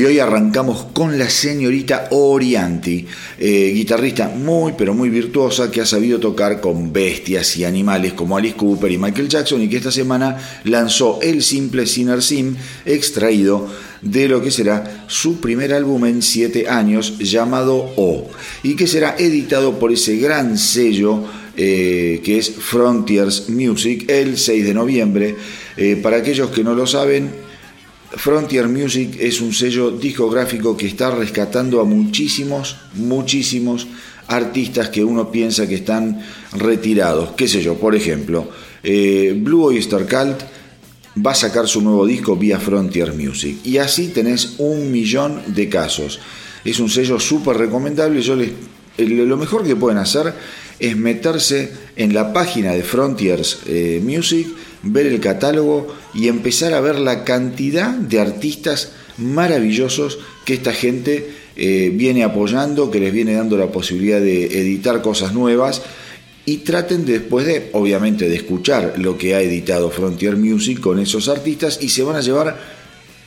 Y hoy arrancamos con la señorita Orianti, eh, guitarrista muy pero muy virtuosa que ha sabido tocar con bestias y animales como Alice Cooper y Michael Jackson y que esta semana lanzó el simple Sinner Sim extraído de lo que será su primer álbum en siete años llamado O y que será editado por ese gran sello eh, que es Frontiers Music el 6 de noviembre. Eh, para aquellos que no lo saben, Frontier Music es un sello discográfico que está rescatando a muchísimos, muchísimos artistas que uno piensa que están retirados. ¿Qué sé yo? Por ejemplo, eh, Blue Oyster Cult va a sacar su nuevo disco vía Frontier Music. Y así tenés un millón de casos. Es un sello súper recomendable. Yo les lo mejor que pueden hacer es meterse en la página de Frontiers eh, Music, ver el catálogo y empezar a ver la cantidad de artistas maravillosos que esta gente eh, viene apoyando, que les viene dando la posibilidad de editar cosas nuevas. Y traten después de, obviamente, de escuchar lo que ha editado Frontier Music con esos artistas y se van a llevar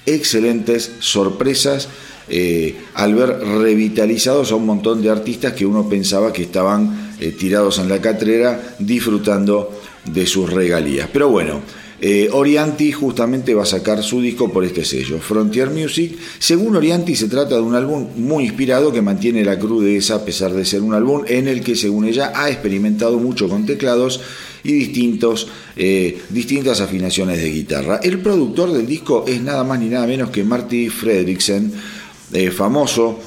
excelentes sorpresas eh, al ver revitalizados a un montón de artistas que uno pensaba que estaban eh, tirados en la catrera disfrutando de sus regalías. Pero bueno, eh, Orianti justamente va a sacar su disco por este sello, Frontier Music. Según Orianti se trata de un álbum muy inspirado que mantiene la crudeza a pesar de ser un álbum en el que según ella ha experimentado mucho con teclados y distintos, eh, distintas afinaciones de guitarra. El productor del disco es nada más ni nada menos que Marty Fredricksen, eh, famoso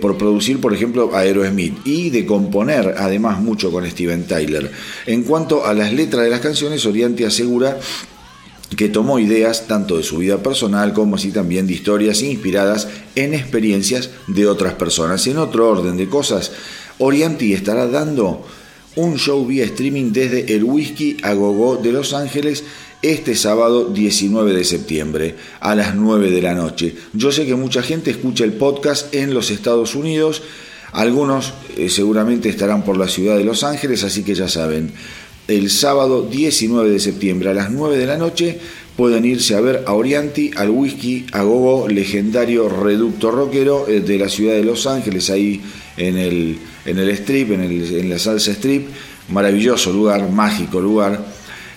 por producir, por ejemplo, Aerosmith y de componer además mucho con Steven Tyler. En cuanto a las letras de las canciones, Oriente asegura que tomó ideas tanto de su vida personal como así también de historias inspiradas en experiencias de otras personas. En otro orden de cosas, Orianti estará dando un show vía streaming desde el Whisky a Gogo de Los Ángeles este sábado 19 de septiembre a las 9 de la noche. Yo sé que mucha gente escucha el podcast en los Estados Unidos, algunos eh, seguramente estarán por la ciudad de Los Ángeles, así que ya saben, el sábado 19 de septiembre a las 9 de la noche pueden irse a ver a Orianti, al whisky, a Gogo, legendario reducto rockero eh, de la ciudad de Los Ángeles, ahí en el, en el strip, en, el, en la salsa strip, maravilloso lugar, mágico lugar.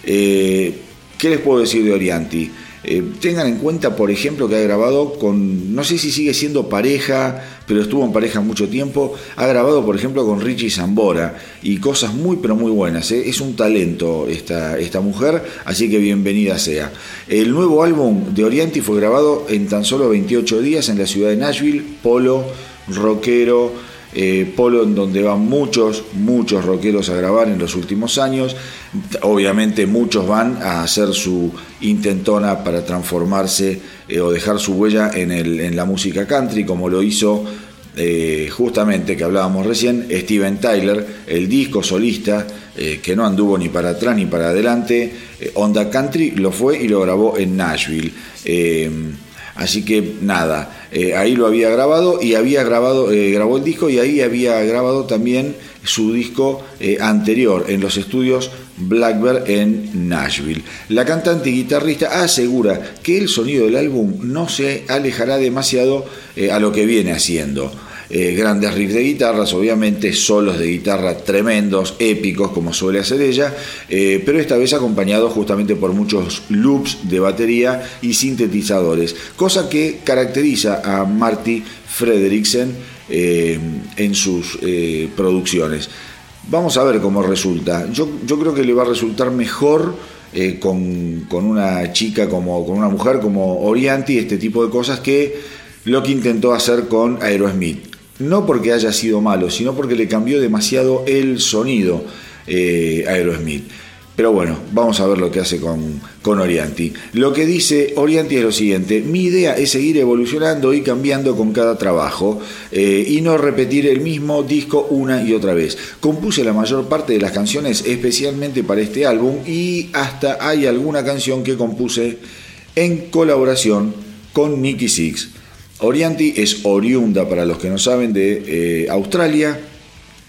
Eh, ¿Qué les puedo decir de Orianti? Eh, tengan en cuenta, por ejemplo, que ha grabado con, no sé si sigue siendo pareja, pero estuvo en pareja mucho tiempo, ha grabado, por ejemplo, con Richie Zambora y cosas muy, pero muy buenas. ¿eh? Es un talento esta, esta mujer, así que bienvenida sea. El nuevo álbum de Orianti fue grabado en tan solo 28 días en la ciudad de Nashville, polo, rockero, eh, polo en donde van muchos, muchos rockeros a grabar en los últimos años. Obviamente muchos van a hacer su intentona para transformarse eh, o dejar su huella en, el, en, la música country, como lo hizo eh, justamente que hablábamos recién, Steven Tyler, el disco solista que no anduvo ni para atrás ni para adelante. Onda Country lo fue y lo grabó en Nashville. Así que nada, eh, ahí lo había grabado y había grabado, eh, grabó el disco y ahí había grabado también su disco eh, anterior en los estudios Blackbird en Nashville. La cantante y guitarrista asegura que el sonido del álbum no se alejará demasiado a lo que viene haciendo. Eh, grandes riffs de guitarras, obviamente solos de guitarra tremendos, épicos, como suele hacer ella, eh, pero esta vez acompañado justamente por muchos loops de batería y sintetizadores, cosa que caracteriza a Marty Frederiksen eh, en sus producciones. Vamos a ver cómo resulta. Yo, creo que le va a resultar mejor con, con, una chica como con una mujer como Orianti, este tipo de cosas que lo que intentó hacer con Aerosmith no porque haya sido malo, sino porque le cambió demasiado el sonido eh, a Aerosmith. Pero bueno, vamos a ver lo que hace con, con Orianti. Lo que dice Orianti es lo siguiente, mi idea es seguir evolucionando y cambiando con cada trabajo eh, y no repetir el mismo disco una y otra vez. Compuse la mayor parte de las canciones especialmente para este álbum y hasta hay alguna canción que compuse en colaboración con Nicky Six Orianti es oriunda, para los que no saben, de eh, Australia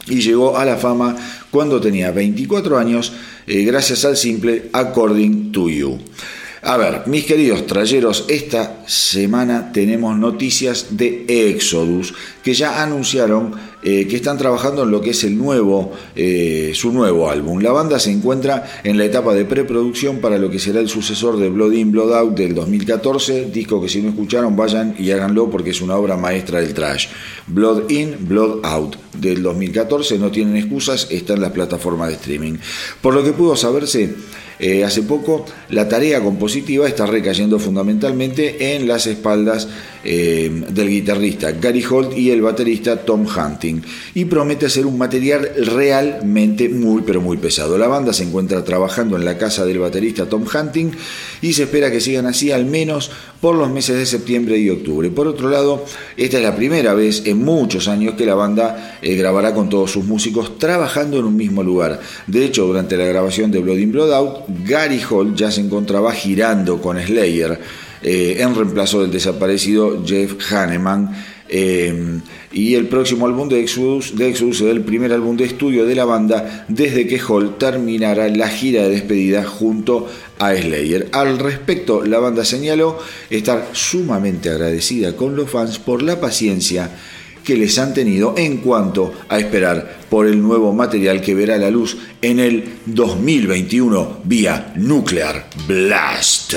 y llegó a la fama cuando tenía 24 años eh, gracias al simple According to You. A ver, mis queridos trayeros, esta semana tenemos noticias de Exodus que ya anunciaron eh, que están trabajando en lo que es el nuevo, eh, su nuevo álbum. La banda se encuentra en la etapa de preproducción para lo que será el sucesor de Blood In, Blood Out del 2014, disco que si no escucharon vayan y háganlo porque es una obra maestra del trash. Blood In, Blood Out del 2014, no tienen excusas, está en las plataformas de streaming. Por lo que pudo saberse, eh, hace poco, la tarea compositiva está recayendo fundamentalmente en las espaldas del guitarrista Gary Holt y el baterista Tom Hunting y promete hacer un material realmente muy pero muy pesado. La banda se encuentra trabajando en la casa del baterista Tom Hunting y se espera que sigan así al menos por los meses de septiembre y octubre. Por otro lado, esta es la primera vez en muchos años que la banda eh, grabará con todos sus músicos trabajando en un mismo lugar. De hecho, durante la grabación de Blood in Blood Out, Gary Hall ya se encontraba girando con Slayer eh, en reemplazo del desaparecido Jeff Hanneman. Eh, y el próximo álbum de Exodus, Exodus será el primer álbum de estudio de la banda desde que Hall terminara la gira de despedida junto a Slayer. Al respecto, la banda señaló estar sumamente agradecida con los fans por la paciencia que les han tenido en cuanto a esperar por el nuevo material que verá la luz en el 2021 vía Nuclear Blast.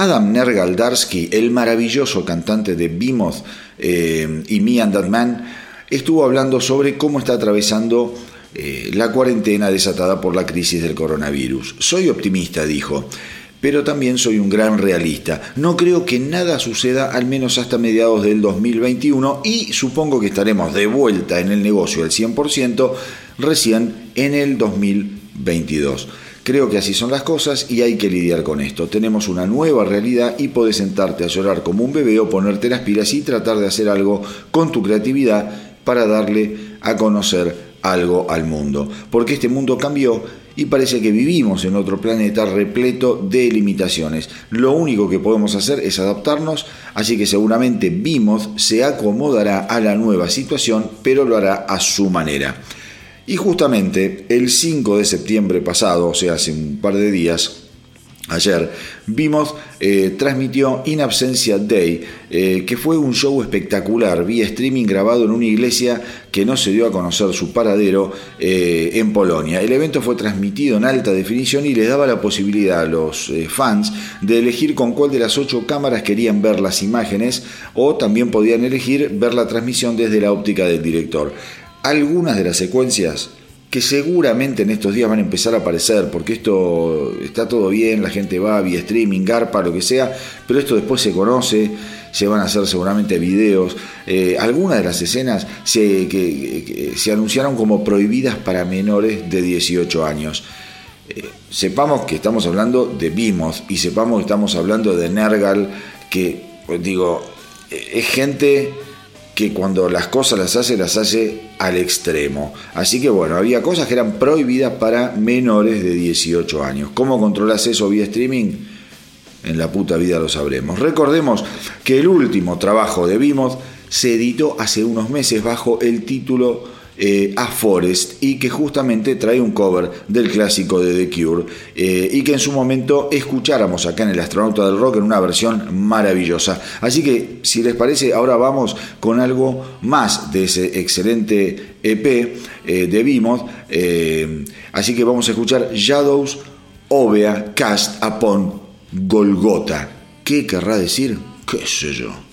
Adam Nergaldarsky, el maravilloso cantante de Behemoth eh, y Me and That Man, estuvo hablando sobre cómo está atravesando eh, la cuarentena desatada por la crisis del coronavirus. Soy optimista, dijo pero también soy un gran realista. No creo que nada suceda al menos hasta mediados del 2021 y supongo que estaremos de vuelta en el negocio al 100% recién en el 2022. Creo que así son las cosas y hay que lidiar con esto. Tenemos una nueva realidad y puedes sentarte a llorar como un bebé o ponerte las pilas y tratar de hacer algo con tu creatividad para darle a conocer algo al mundo. Porque este mundo cambió y parece que vivimos en otro planeta repleto de limitaciones. Lo único que podemos hacer es adaptarnos, así que seguramente Vimos se acomodará a la nueva situación, pero lo hará a su manera. Y justamente el 5 de septiembre pasado, o sea, hace un par de días, Ayer vimos, eh, transmitió In Absentia Day, eh, que fue un show espectacular, vía streaming grabado en una iglesia que no se dio a conocer su paradero eh, en Polonia. El evento fue transmitido en alta definición y les daba la posibilidad a los fans de elegir con cuál de las ocho cámaras querían ver las imágenes o también podían elegir ver la transmisión desde la óptica del director. Algunas de las secuencias que seguramente en estos días van a empezar a aparecer, porque esto está todo bien, la gente va vía streaming, garpa, lo que sea, pero esto después se conoce, se van a hacer seguramente videos. Eh, algunas de las escenas se, que, se anunciaron como prohibidas para menores de 18 años. Eh, sepamos que estamos hablando de Vimos y sepamos que estamos hablando de Nergal, que, digo, es gente que cuando las cosas las hace, las hace al extremo. Así que bueno, había cosas que eran prohibidas para menores de 18 años. ¿Cómo controlas eso vía streaming? En la puta vida lo sabremos. Recordemos que el último trabajo de Vimos se editó hace unos meses bajo el título eh, a Forest y que justamente trae un cover del clásico de The Cure eh, y que en su momento escucháramos acá en el Astronauta del Rock en una versión maravillosa. Así que si les parece, ahora vamos con algo más de ese excelente EP eh, de Vimos. así que vamos a escuchar Shadows Ovea Cast Upon Golgota. ¿Qué querrá decir? ¿Qué sé yo?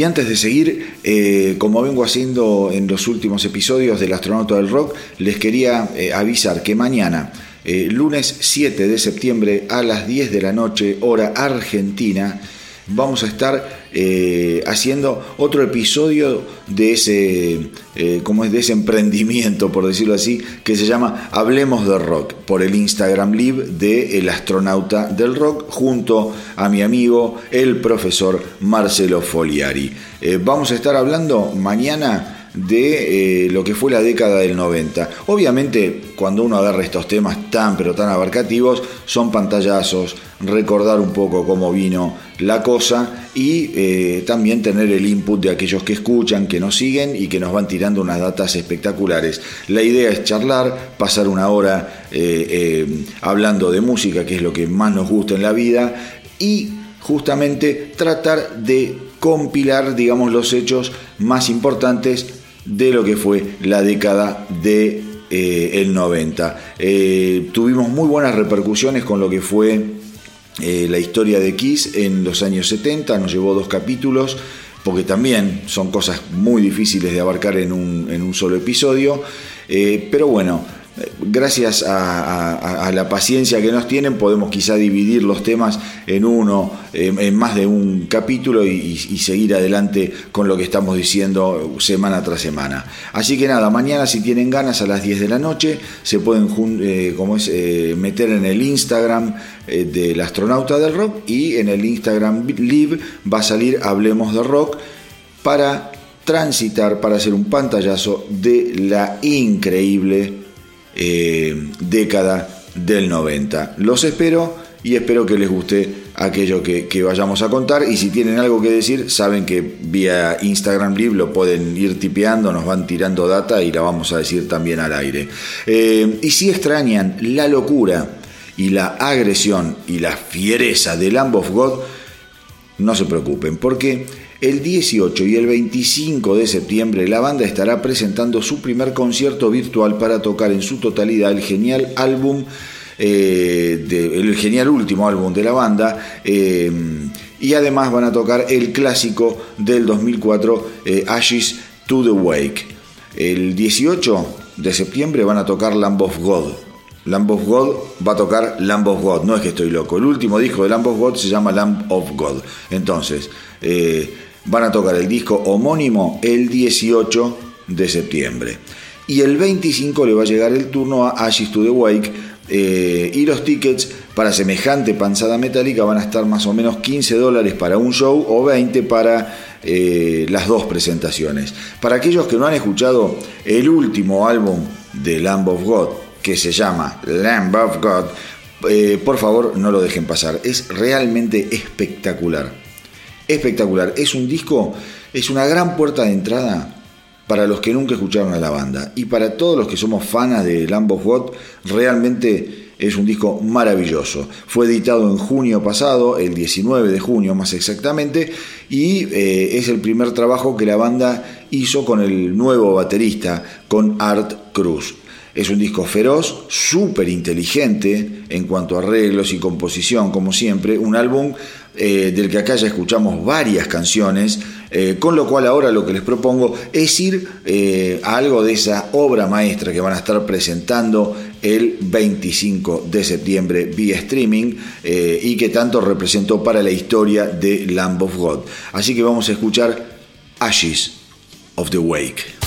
Y antes de seguir, eh, como vengo haciendo en los últimos episodios del Astronauta del Rock, les quería eh, avisar que mañana, eh, lunes 7 de septiembre a las 10 de la noche, hora argentina, vamos a estar eh, haciendo otro episodio de ese, eh, es de ese emprendimiento, por decirlo así, que se llama Hablemos de Rock, por el Instagram Live de El Astronauta del Rock, junto a mi amigo, el profesor Marcelo Foliari. Eh, vamos a estar hablando mañana de lo que fue la década del 90. Obviamente, cuando uno agarra estos temas tan pero tan abarcativos, son pantallazos, recordar un poco cómo vino la cosa y eh, también tener el input de aquellos que escuchan, que nos siguen y que nos van tirando unas datas espectaculares. La idea es charlar, pasar una hora eh, eh, hablando de música, que es lo que más nos gusta en la vida, y justamente tratar de compilar, digamos, los hechos más importantes de lo que fue la década de el 90. tuvimos muy buenas repercusiones con lo que fue eh, la historia de Kiss en los años 70, nos llevó dos capítulos, porque también son cosas muy difíciles de abarcar en un, en un solo episodio, eh, pero bueno, gracias a, la paciencia que nos tienen, podemos quizá dividir los temas en uno, en más de un capítulo y, seguir adelante con lo que estamos diciendo semana tras semana. Así que nada, mañana si tienen ganas a las 10 de la noche, se pueden eh, como es, eh, meter en el Instagram eh, del astronauta del rock y en el Instagram Live va a salir Hablemos de Rock para transitar, para hacer un pantallazo de la increíble eh, década del 90. Los espero y espero que les guste aquello que, vayamos a contar y si tienen algo que decir saben que vía Instagram Live lo pueden ir tipeando, nos van tirando data y la vamos a decir también al aire. Eh, y si extrañan la locura y la agresión y la fiereza de Lamb of God, no se preocupen porque el 18 y el 25 de septiembre la banda estará presentando su primer concierto virtual para tocar en su totalidad el genial álbum, eh, el genial último álbum de la banda. Eh, y además van a tocar el clásico del 2004, eh, Ashes to the Wake. El 18 de septiembre van a tocar Lamb of God. Lamb of God va a tocar Lamb of God, no es que estoy loco. El último disco de Lamb of God se llama Lamb of God. Entonces, van a tocar el disco homónimo el 18 de septiembre. Y el 25 le va a llegar el turno a Ashes to the Wake eh, y los tickets para semejante panzada metálica van a estar más o menos 15 dólares para un show o 20 para eh, las dos presentaciones. Para aquellos que no han escuchado el último álbum de Lamb of God, que se llama Lamb of God, eh, por favor no lo dejen pasar. Es realmente espectacular espectacular. Es un disco, es una gran puerta de entrada para los que nunca escucharon a la banda. Y para todos los que somos fanas de Lamb of God, realmente es un disco maravilloso. Fue editado en junio pasado, el 19 de junio más exactamente, y eh, es el primer trabajo que la banda hizo con el nuevo baterista, con Art Cruz. Es un disco feroz, súper inteligente en cuanto a arreglos y composición, como siempre. Un álbum eh, del que acá ya escuchamos varias canciones, eh, con lo cual ahora lo que les propongo es ir eh, a algo de esa obra maestra que van a estar presentando el 25 de septiembre vía streaming y que tanto representó para la historia de Lamb of God. Así que vamos a escuchar Ashes of the Wake.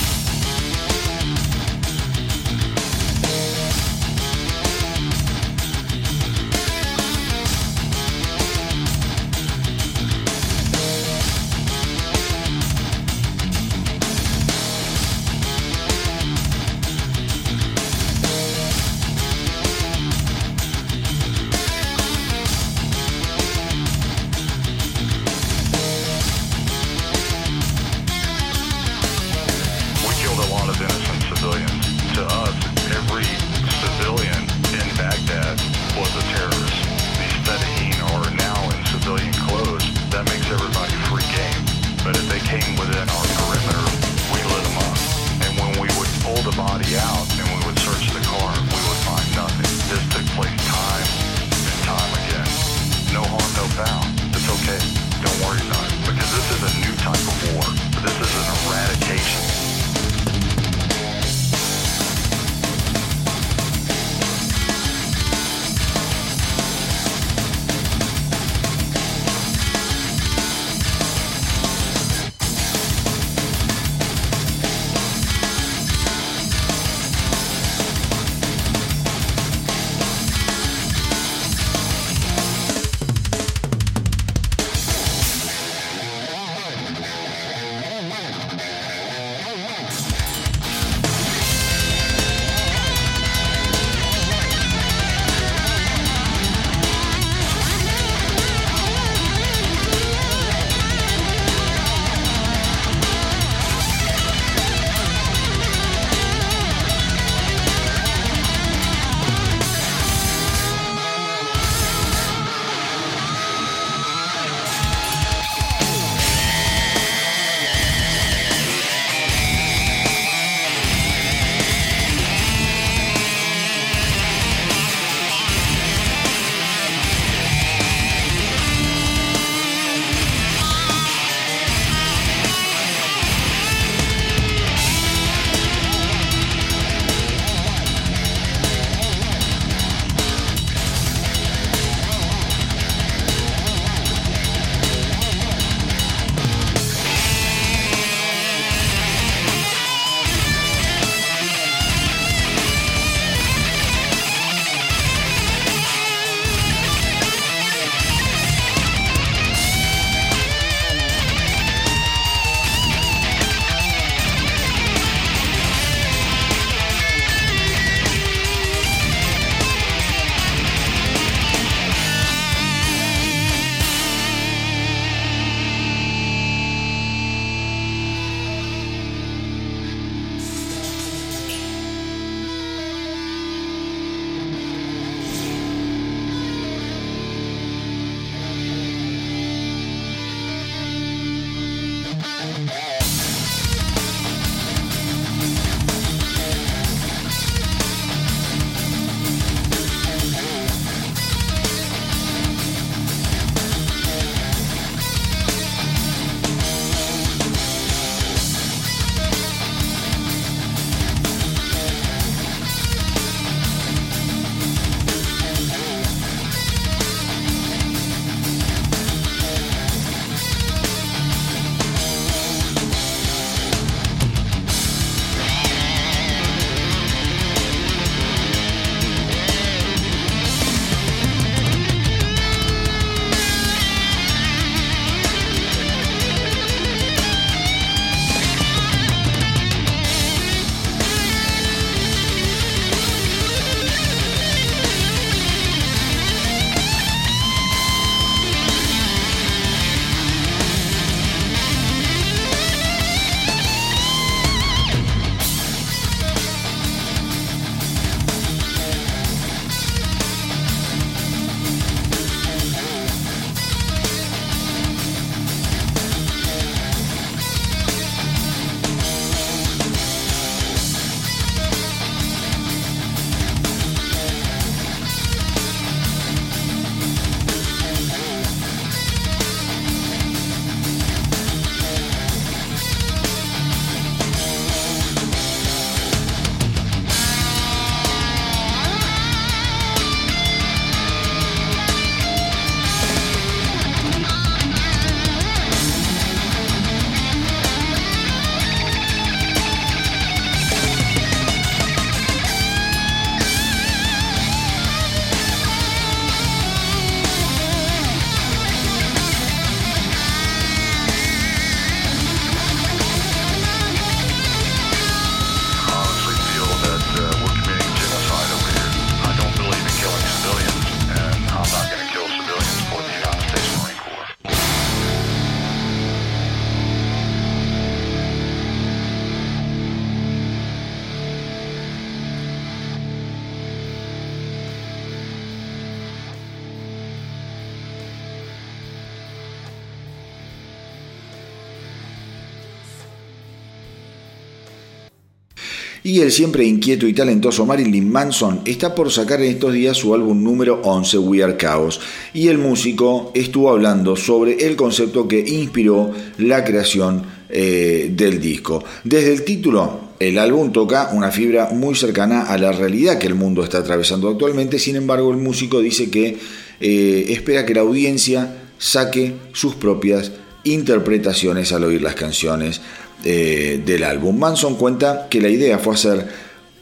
Y el siempre inquieto y talentoso Marilyn Manson está por sacar en estos días su álbum número 11, We Are Chaos. Y el músico estuvo hablando sobre el concepto que inspiró la creación eh, del disco. Desde el título, el álbum toca una fibra muy cercana a la realidad que el mundo está atravesando actualmente. Sin embargo, el músico dice que eh, espera que la audiencia saque sus propias interpretaciones al oír las canciones eh, del álbum. Manson cuenta que la idea fue hacer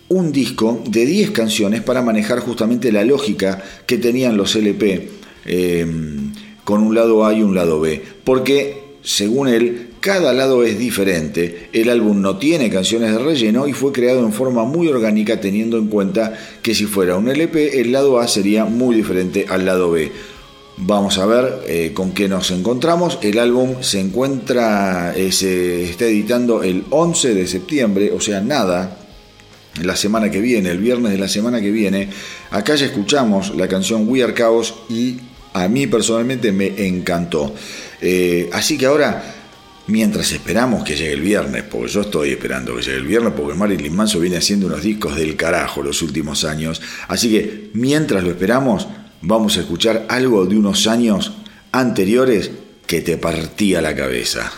un disco de 10 canciones para manejar justamente la lógica que tenían los LP eh, con un lado A y un lado B, porque según él cada lado es diferente, el álbum no tiene canciones de relleno y fue creado en forma muy orgánica teniendo en cuenta que si fuera un LP el lado A sería muy diferente al lado B. Vamos a ver eh, con qué nos encontramos. El álbum se encuentra, eh, se está editando el 11 de septiembre, o sea, nada, la semana que viene, el viernes de la semana que viene. Acá ya escuchamos la canción We Are Chaos y a mí personalmente me encantó. Eh, así que ahora, mientras esperamos que llegue el viernes, porque yo estoy esperando que llegue el viernes, porque Marilyn Manson viene haciendo unos discos del carajo los últimos años. Así que mientras lo esperamos, vamos a escuchar algo de unos años anteriores que te partía la cabeza.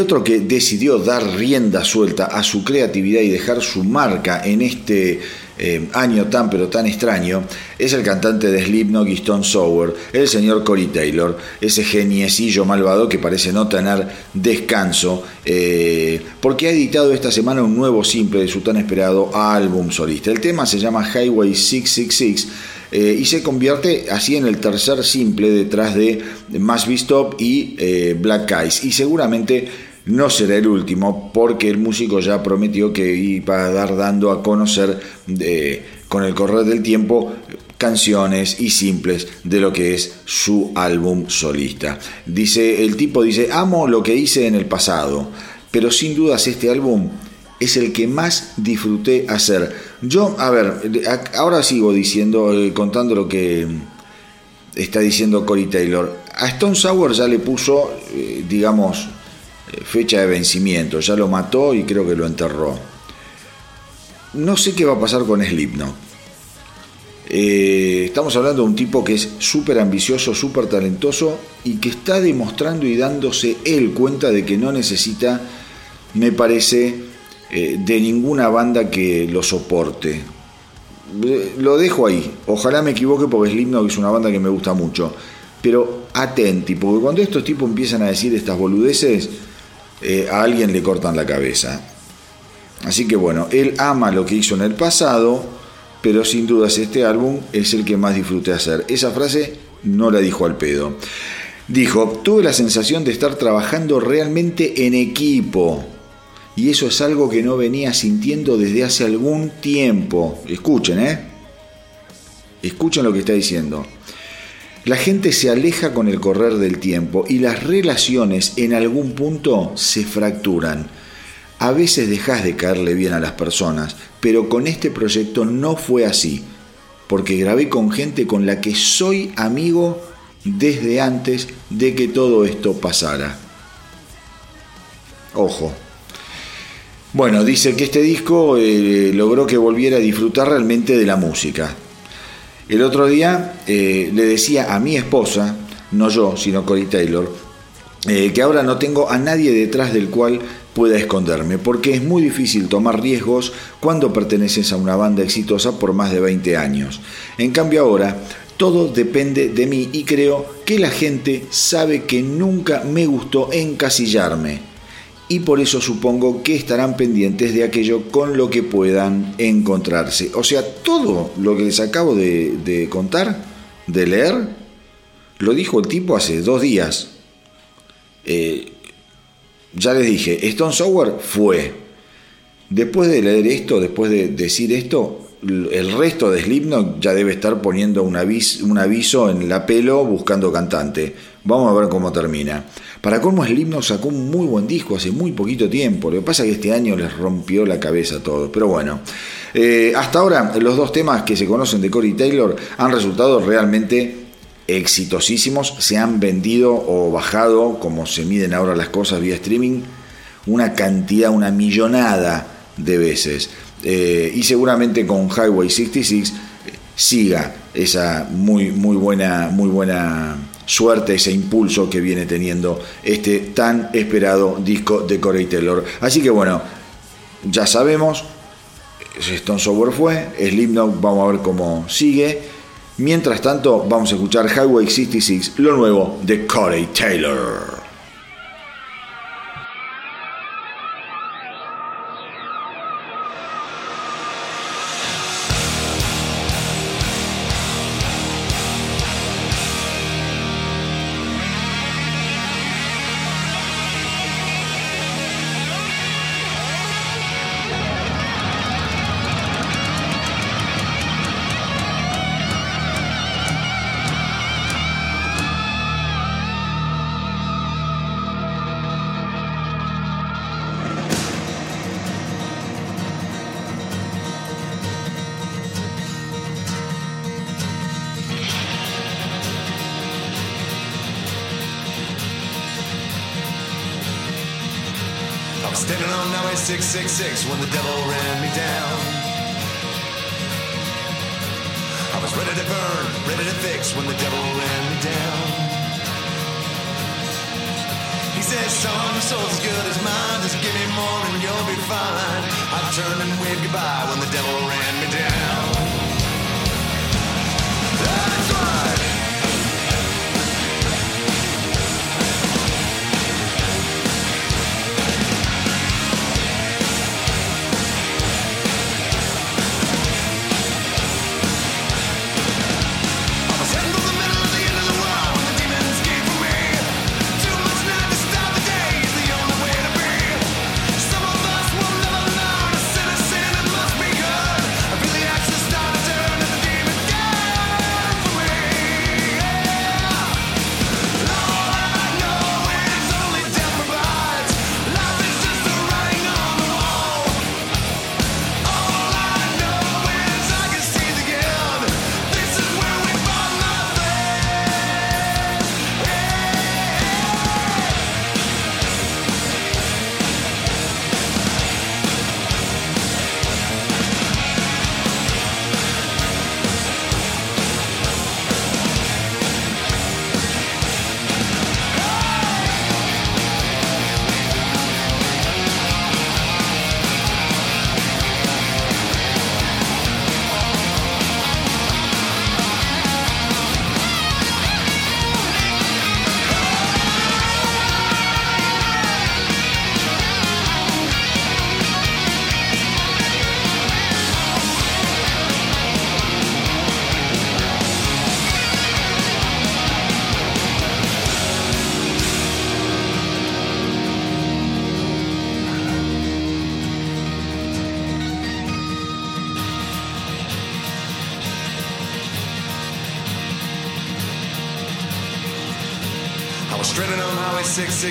Otro que decidió dar rienda suelta a su creatividad y dejar su marca en este eh, año tan pero tan extraño es el cantante de Slipknot y Stone Sour, el señor Corey Taylor, ese geniecillo malvado que parece no tener descanso, eh, porque ha editado esta semana un nuevo simple de su tan esperado álbum solista. El tema se llama Highway 666 eh, y se convierte así en el tercer simple detrás de Must Be Stop y Black Eyes y seguramente no será el último porque el músico ya prometió que iba a dar dando a conocer con el correr del tiempo canciones y simples de lo que es su álbum solista. Dice, el tipo dice, amo lo que hice en el pasado, pero sin dudas este álbum es el que más disfruté hacer. Yo, a ver, ahora sigo diciendo, eh, contando lo que está diciendo Cory Taylor. A Stone Sour ya le puso, eh, digamos, eh, fecha de vencimiento, ya lo mató y creo que lo enterró. No sé qué va a pasar con Slipknot. Eh, estamos hablando de un tipo que es súper ambicioso, súper talentoso y que está demostrando y dándose él cuenta de que no necesita, me parece, eh, de ninguna banda que lo soporte. Lo dejo ahí. Ojalá me equivoque porque Slipknot es una banda que me gusta mucho. Pero atenti, porque cuando estos tipos empiezan a decir estas boludeces, eh, a alguien le cortan la cabeza. Así que bueno, él ama lo que hizo en el pasado, pero sin dudas este álbum es el que más disfruté hacer. Esa frase no la dijo al pedo. Dijo, tuve la sensación de estar trabajando realmente en equipo. Y eso es algo que no venía sintiendo desde hace algún tiempo. Escuchen, ¿eh? Escuchen lo que está diciendo. La gente se aleja con el correr del tiempo y las relaciones en algún punto se fracturan. A veces dejas de caerle bien a las personas, pero con este proyecto no fue así, porque grabé con gente con la que soy amigo desde antes de que todo esto pasara. Ojo. Bueno, dice que este disco eh, logró que volviera a disfrutar realmente de la música. El otro día eh, le decía a mi esposa, no yo, sino Cory Taylor, eh, que ahora no tengo a nadie detrás del cual pueda esconderme, porque es muy difícil tomar riesgos cuando perteneces a una banda exitosa por más de 20 años. En cambio ahora, todo depende de mí y creo que la gente sabe que nunca me gustó encasillarme y por eso supongo que estarán pendientes de aquello con lo que puedan encontrarse. O sea, todo lo que les acabo de, contar, de leer, lo dijo el tipo hace dos días. Eh, ya les dije, Stone Sour fue. Después de leer esto, después de decir esto, el resto de Slipknot ya debe estar poniendo un aviso, un aviso en la pelo buscando cantante. Vamos a ver cómo termina. Para colmo Slipknot sacó un muy buen disco hace muy poquito tiempo. Lo que pasa es que este año les rompió la cabeza a todos. Pero bueno, eh, hasta ahora los dos temas que se conocen de Corey Taylor han resultado realmente exitosísimos. Se han vendido o bajado, como se miden ahora las cosas vía streaming, una cantidad, una millonada de veces. Eh, y seguramente con Highway 66 siga esa muy, muy buena, muy buena suerte, ese impulso que viene teniendo este tan esperado disco de Corey Taylor. Así que bueno, ya sabemos, Stone Software fue, Slipknot, vamos a ver cómo sigue. Mientras tanto, vamos a escuchar Highway 66, lo nuevo de Corey Taylor. Standing on Highway 666 when the devil ran me down. I was ready to burn, ready to fix when the devil ran me down. He said, son, your soul's as good as mine. Just give me more and you'll be fine. I turned and waved goodbye when the devil ran me down. That's right.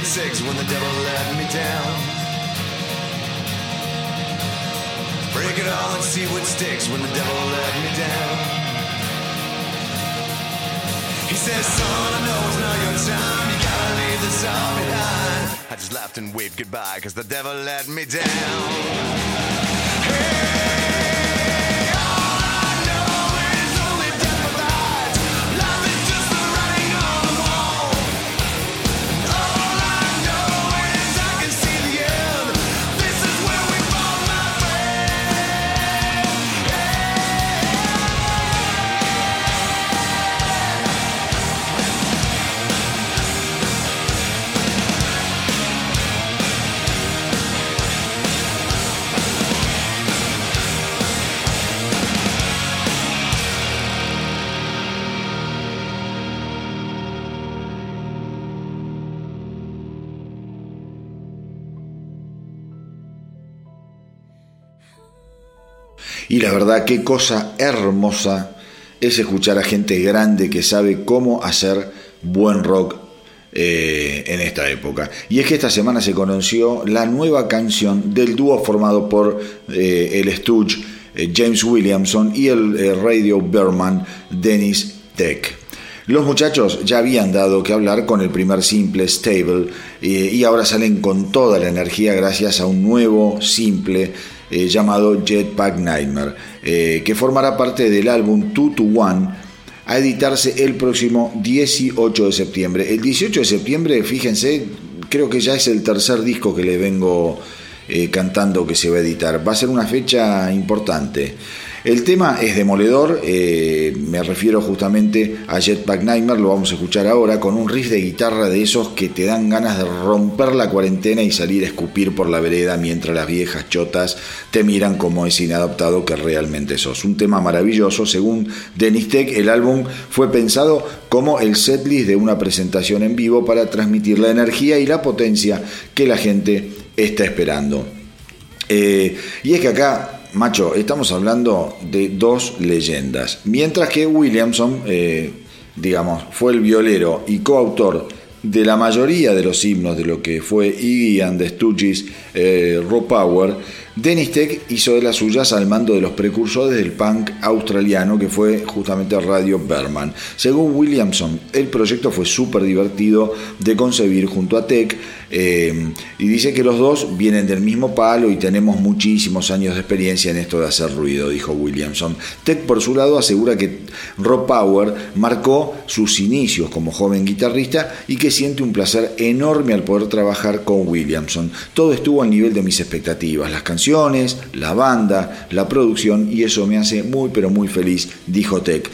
666 when the devil Y la verdad, qué cosa hermosa es escuchar a gente grande que sabe cómo hacer buen rock eh, en esta época. Y es que esta semana se conoció la nueva canción del dúo formado por eh, el Stooge eh, James Williamson y el Radio Berman Dennis Tech. Los muchachos ya habían dado que hablar con el primer simple Stable y ahora salen con toda la energía gracias a un nuevo simple eh, llamado Jetpack Nightmare, eh, que formará parte del álbum 2 to One a editarse el próximo 18 de septiembre. El 18 de septiembre, fíjense, creo que ya es el tercer disco que le vengo eh, cantando que se va a editar. Va a ser una fecha importante. El tema es demoledor, eh, me refiero justamente a Jetpack Nightmare, lo vamos a escuchar ahora con un riff de guitarra de esos que te dan ganas de romper la cuarentena y salir a escupir por la vereda mientras las viejas chotas te miran como es inadaptado que realmente sos. Un tema maravilloso, según Denis Tech, el álbum fue pensado como el setlist de una presentación en vivo para transmitir la energía y la potencia que la gente está esperando. Eh, y es que acá macho, estamos hablando de dos leyendas. Mientras que Williamson, eh, digamos, fue el violero y coautor de la mayoría de los himnos de lo que fue Iggy and the Stooges, eh, Power, Dennis Tech hizo de las suyas al mando de los precursores del punk australiano que fue justamente Radio Berman. Según Williamson, el proyecto fue súper divertido de concebir junto a Tech eh, y dice que los dos vienen del mismo palo y tenemos muchísimos años de experiencia en esto de hacer ruido, dijo Williamson. Tech por su lado asegura que Rob Power marcó sus inicios como joven guitarrista y que siente un placer enorme al poder trabajar con Williamson. Todo estuvo al nivel de mis expectativas, las canciones, la banda, la producción y eso me hace muy pero muy feliz, dijo Tech.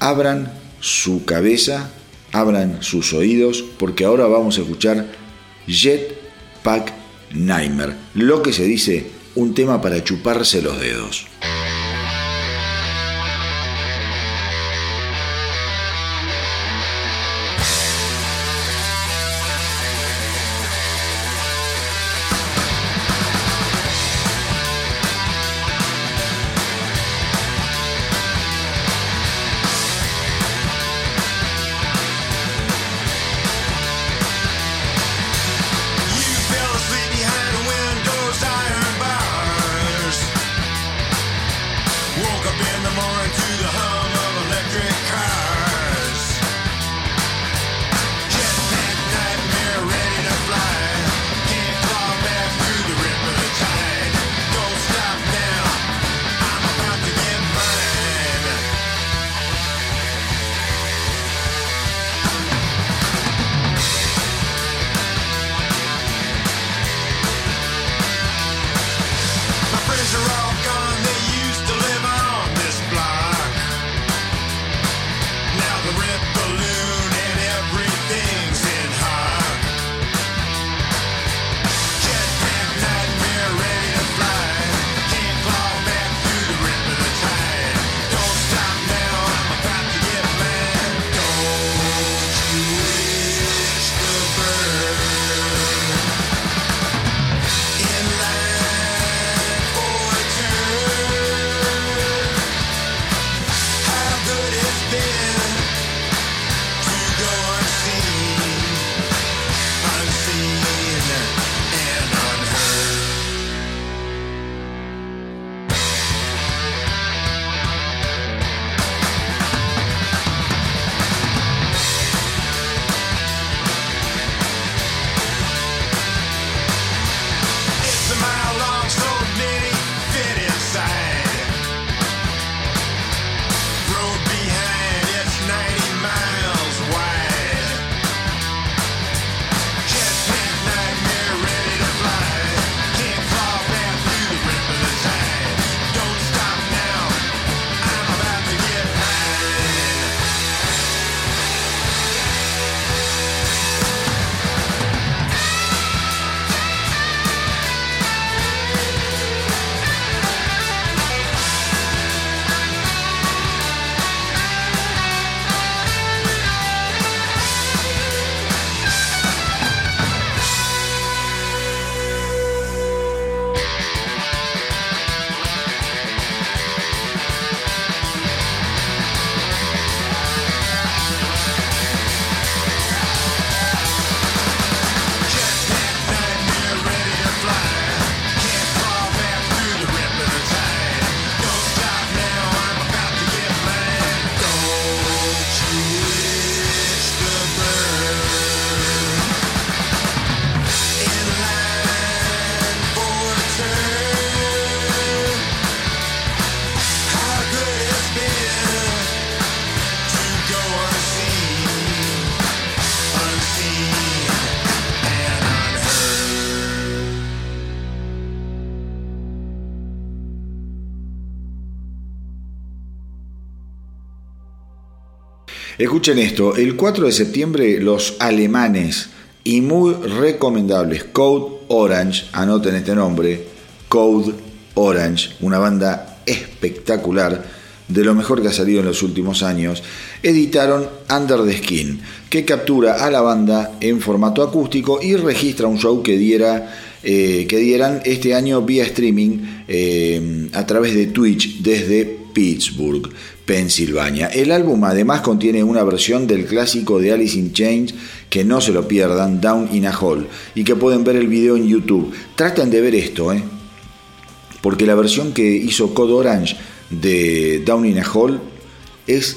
Abran su cabeza, abran sus oídos porque ahora vamos a escuchar Jetpack Nightmare, lo que se dice un tema para chuparse los dedos. Escuchen esto, el 4 de septiembre los alemanes y muy recomendables Code Orange, anoten este nombre, Code Orange, una banda espectacular, de lo mejor que ha salido en los últimos años, editaron Under the Skin, que captura a la banda en formato acústico y registra un show que diera eh, que dieran este año vía streaming eh, a través de Twitch desde Pittsburgh. Pensilvania. El álbum además contiene una versión del clásico de Alice in Chains que no se lo pierdan, Down in a Hole, y que pueden ver el video en YouTube. Traten de ver esto, ¿eh? porque la versión que hizo Code Orange de Down in a Hole es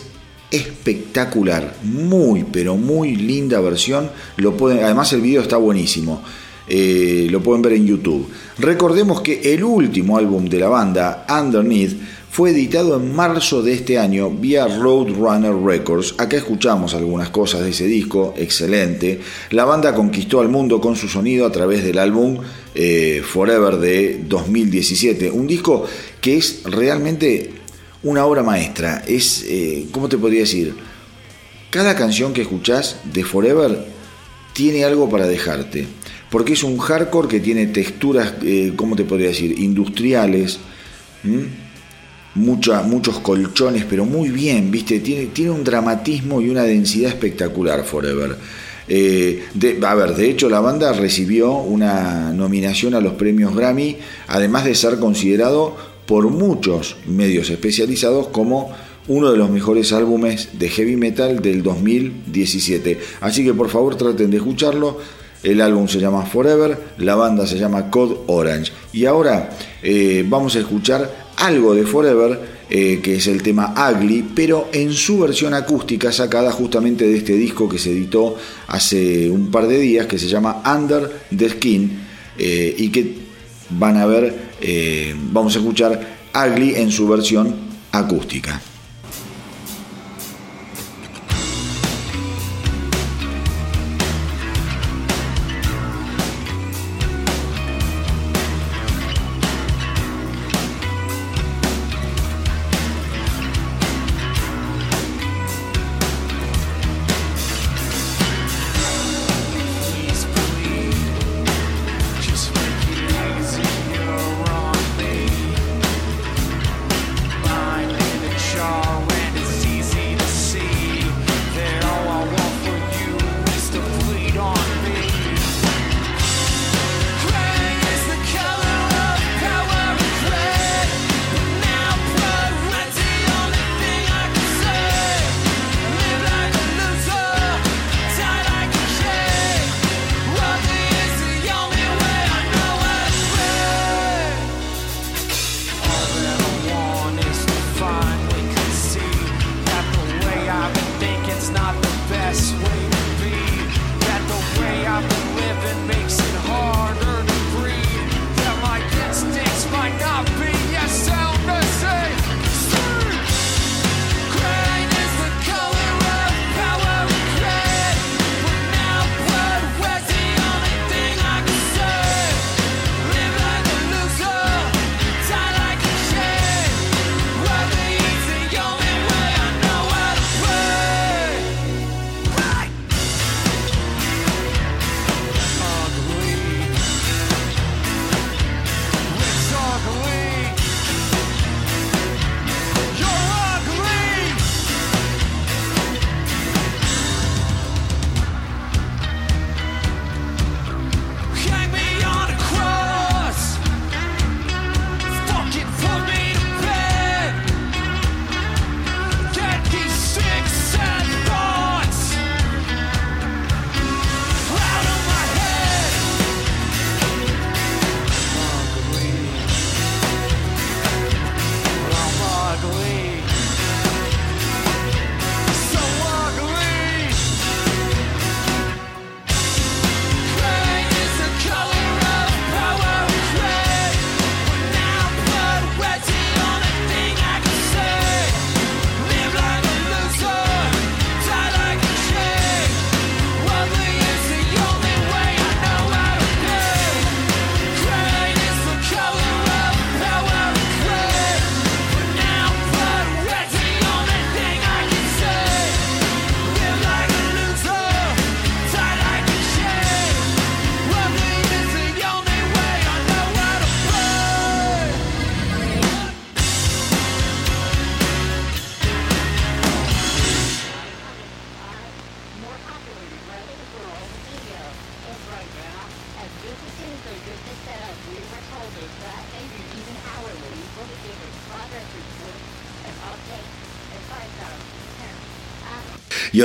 espectacular, muy pero muy linda versión. Lo pueden, además el video está buenísimo. Eh, lo pueden ver en YouTube. Recordemos que el último álbum de la banda, Underneath, fue editado en marzo de este año vía Roadrunner Records. Acá escuchamos algunas cosas de ese disco, excelente. La banda conquistó al mundo con su sonido a través del álbum eh, Forever de 2017. Un disco que es realmente una obra maestra. Es, eh, ¿cómo te podría decir? Cada canción que escuchás de Forever tiene algo para dejarte. Porque es un hardcore que tiene texturas, eh, ¿cómo te podría decir? Industriales. Muchos colchones, pero muy bien, ¿viste? Tiene, tiene un dramatismo y una densidad espectacular Forever. Eh, de, a ver, de hecho la banda recibió una nominación a los premios Grammy, además de ser considerado por muchos medios especializados como uno de los mejores álbumes de heavy metal del 2017. Así que por favor traten de escucharlo. El álbum se llama Forever, la banda se llama Code Orange. Y ahora eh, vamos a escuchar algo de Forever, eh, que es el tema Ugly, pero en su versión acústica sacada justamente de este disco que se editó hace un par de días, que se llama Under the Skin, eh, y que van a ver, eh, vamos a escuchar Ugly en su versión acústica.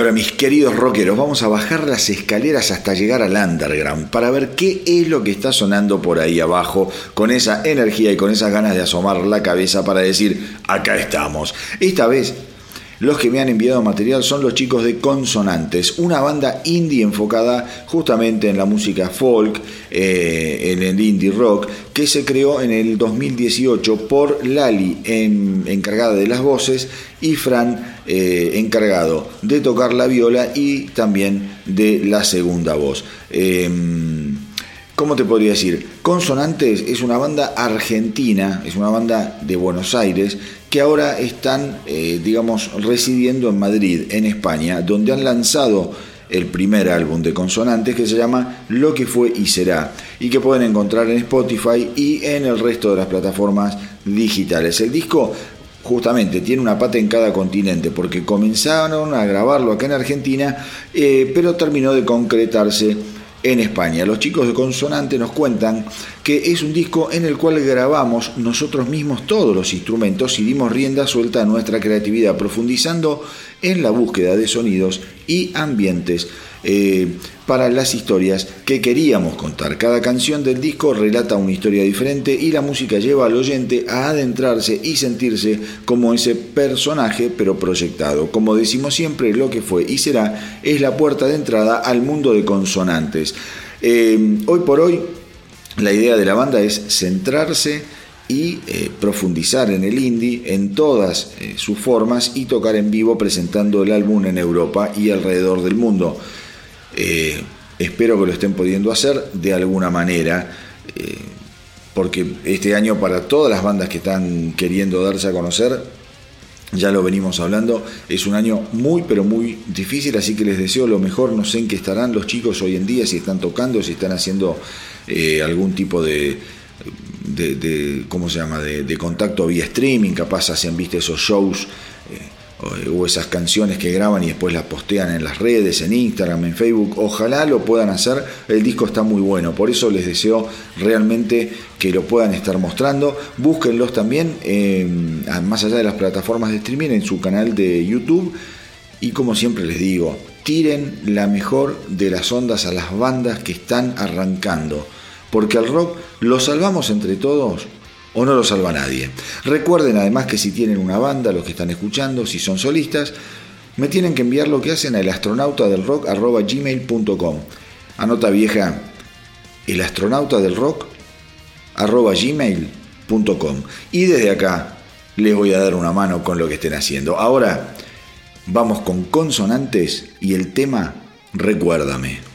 Ahora, mis queridos rockeros, vamos a bajar las escaleras hasta llegar al underground para ver qué es lo que está sonando por ahí abajo, con esa energía y con esas ganas de asomar la cabeza para decir, acá estamos. Esta vez los que me han enviado material son los chicos de Consonantes, una banda indie enfocada justamente en la música folk, eh, en el indie rock, que se creó en el 2018 por Lali, encargada de las voces, y Fran, eh, encargado de tocar la viola y también de la segunda voz. Em, ¿Cómo te podría decir? Consonantes es una banda argentina, es una banda de Buenos Aires, que ahora están, eh, digamos, residiendo en Madrid, en España, donde han lanzado el primer álbum de Consonantes que se llama Lo que fue y será, y que pueden encontrar en Spotify y en el resto de las plataformas digitales. El disco justamente tiene una pata en cada continente, porque comenzaron a grabarlo acá en Argentina, eh, pero terminó de concretarse en España. Los chicos de Consonante nos cuentan que es un disco en el cual grabamos nosotros mismos todos los instrumentos y dimos rienda suelta a nuestra creatividad, profundizando en la búsqueda de sonidos y ambientes eh, para las historias que queríamos contar. Cada canción del disco relata una historia diferente y la música lleva al oyente a adentrarse y sentirse como ese personaje pero proyectado. Como decimos siempre, lo que fue y será es la puerta de entrada al mundo de consonantes. Eh, hoy por hoy la idea de la banda es centrarse y eh, profundizar en el indie en todas sus formas y tocar en vivo presentando el álbum en Europa y alrededor del mundo. Eh, espero que lo estén pudiendo hacer de alguna manera, eh, porque este año para todas las bandas que están queriendo darse a conocer, ya lo venimos hablando, es un año muy pero muy difícil, así que les deseo lo mejor, no sé en qué estarán los chicos hoy en día, si están tocando, si están haciendo eh, algún tipo de, ¿cómo se llama?, de, contacto vía streaming, capaz si han visto esos shows o esas canciones que graban y después las postean en las redes, en Instagram, en Facebook. Ojalá lo puedan hacer, el disco está muy bueno, por eso les deseo realmente que lo puedan estar mostrando. Búsquenlos también, más allá de las plataformas de streaming, en su canal de YouTube. Y como siempre les digo, tiren la mejor de las ondas a las bandas que están arrancando, porque al rock lo salvamos entre todos o no lo salva nadie. Recuerden además que si tienen una banda, los que están escuchando, si son solistas, me tienen que enviar lo que hacen a elastronautadelrock.gmail.com. Anota vieja, elastronautadelrock.gmail.com. Y desde acá les voy a dar una mano con lo que estén haciendo. Ahora vamos con consonantes y el tema Recuérdame.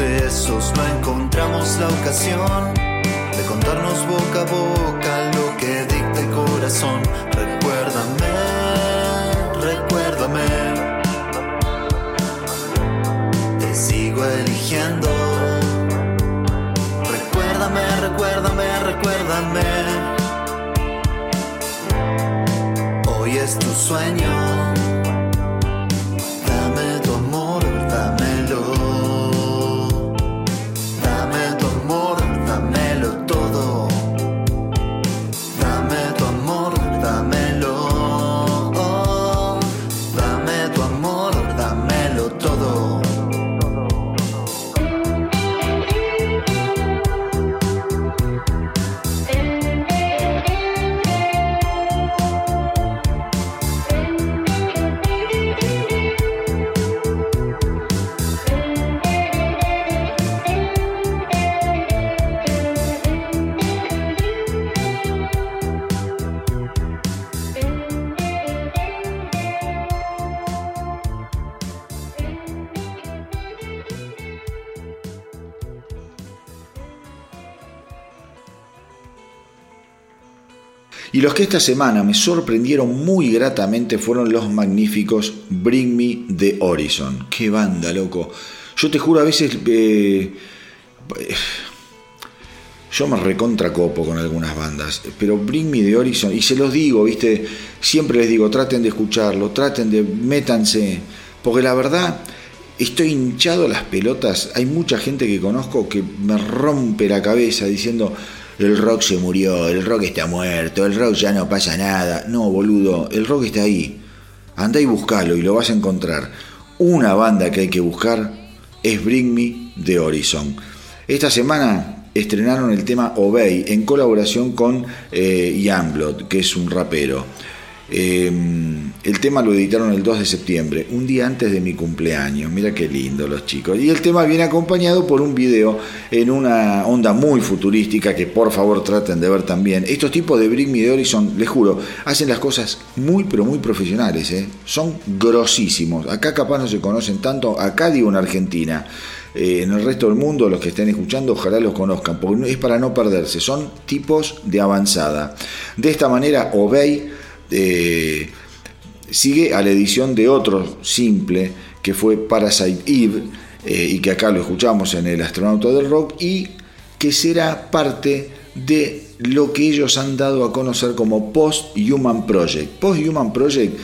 No encontramos la ocasión de contarnos boca a boca lo que dicta el corazón. Recuérdame, recuérdame. Te sigo eligiendo. Recuérdame, recuérdame, recuérdame. Hoy es tu sueño. Y los que esta semana me sorprendieron muy gratamente fueron los magníficos Bring Me the Horizon. ¡Qué banda, loco! Yo te juro, a veces... Eh, yo me recontracopo con algunas bandas, pero Bring Me the Horizon, y se los digo, viste, siempre les digo, traten de escucharlo, traten de, métanse, porque la verdad, estoy hinchado las pelotas, hay mucha gente que conozco que me rompe la cabeza diciendo, el rock se murió, el rock está muerto, el rock ya no pasa nada. No, boludo, el rock está ahí. Anda y buscalo y lo vas a encontrar. Una banda que hay que buscar es Bring Me de Horizon. Esta semana estrenaron el tema Obey en colaboración con eh, que es un rapero. Em, el tema lo editaron el 2 de septiembre, un día antes de mi cumpleaños. Mira qué lindo los chicos. Y el tema viene acompañado por un video en una onda muy futurística que por favor traten de ver también. Estos tipos de Bring Me the Horizon, les juro, hacen las cosas muy pero muy profesionales. ¿eh? Son grosísimos. Acá capaz no se conocen tanto. Acá digo en Argentina. Eh, en el resto del mundo, los que estén escuchando, ojalá los conozcan, porque es para no perderse. Son tipos de avanzada. De esta manera, Obey eh, sigue a la edición de otro simple que fue Parasite Eve eh, y que acá lo escuchamos en El astronauta del rock y que será parte de lo que ellos han dado a conocer como Post Human Project. Post Human Project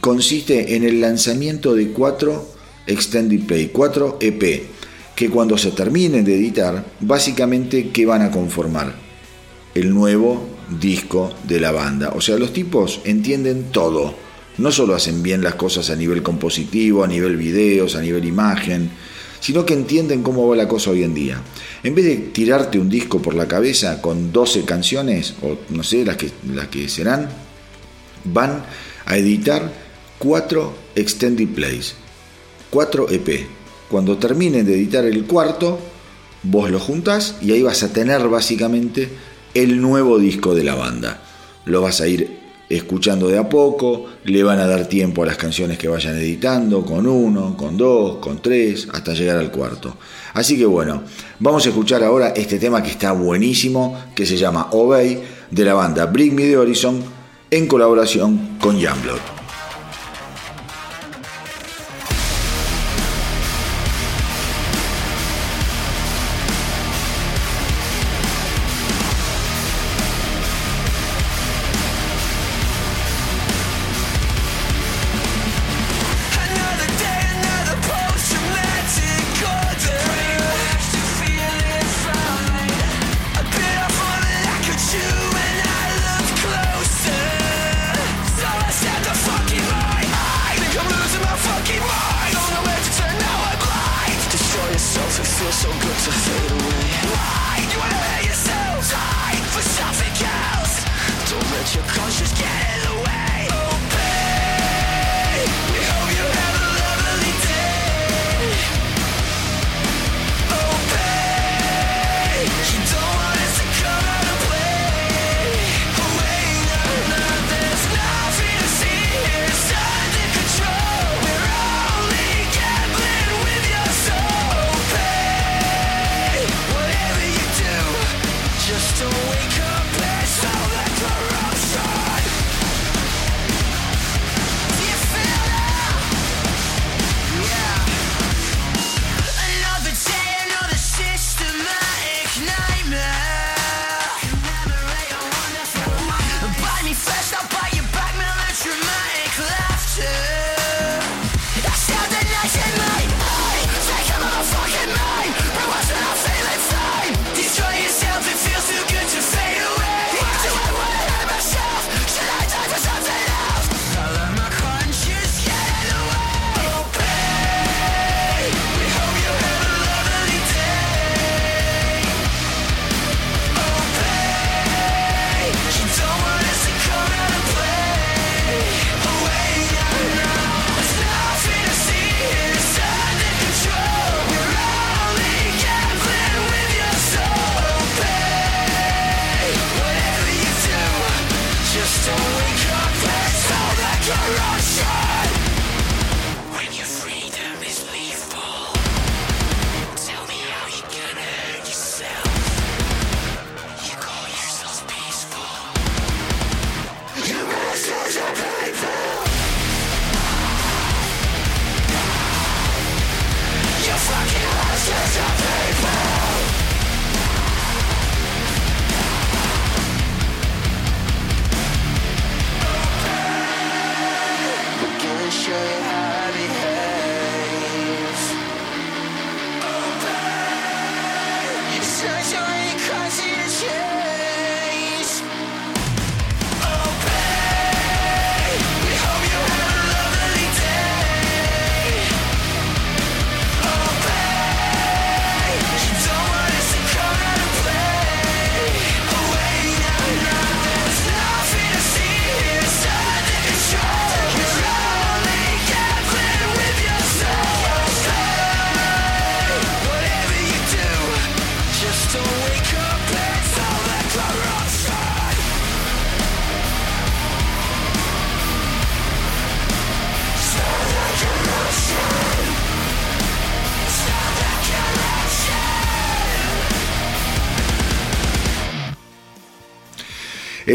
consiste en el lanzamiento de cuatro Extended Play, cuatro EP, que cuando se terminen de editar, básicamente, ¿qué van a conformar? El nuevo disco de la banda. O sea, los tipos entienden todo. No solo hacen bien las cosas a nivel compositivo, a nivel videos, a nivel imagen, sino que entienden cómo va la cosa hoy en día. En vez de tirarte un disco por la cabeza con 12 canciones, o no sé, las que, las que serán, van a editar 4 extended plays, 4 EP. Cuando terminen de editar el cuarto, vos lo juntás y ahí vas a tener básicamente el nuevo disco de la banda. Lo vas a ir escuchando de a poco, le van a dar tiempo a las canciones que vayan editando, con uno, con dos, con tres, hasta llegar al cuarto. Así que bueno, vamos a escuchar ahora este tema que está buenísimo, que se llama Obey, de la banda Bring Me the Horizon, en colaboración con Youngblood.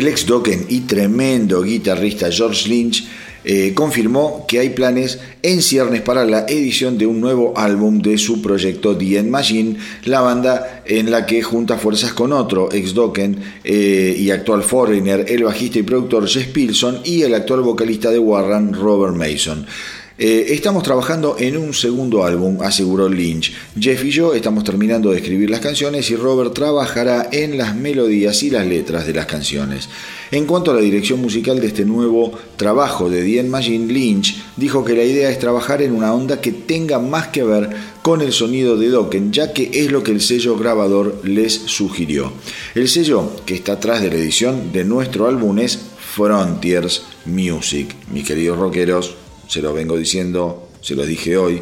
Ex Dokken y tremendo guitarrista George Lynch eh, confirmó que hay planes en ciernes para la edición de un nuevo álbum de su proyecto The End Machine, la banda en la que junta fuerzas con otro ex Dokken eh, y actual Foreigner, el bajista y productor Jess Pilson y el actual vocalista de Warren, Robert Mason. Eh, estamos trabajando en un segundo álbum, aseguró Lynch. Jeff y yo estamos terminando de escribir las canciones y Robert trabajará en las melodías y las letras de las canciones. En cuanto a la dirección musical de este nuevo trabajo de The Machine, Lynch dijo que la idea es trabajar en una onda que tenga más que ver con el sonido de Dokken, ya que es lo que el sello grabador les sugirió. El sello que está atrás de la edición de nuestro álbum es Frontiers Music. Mis queridos rockeros, se lo vengo diciendo, se lo dije hoy.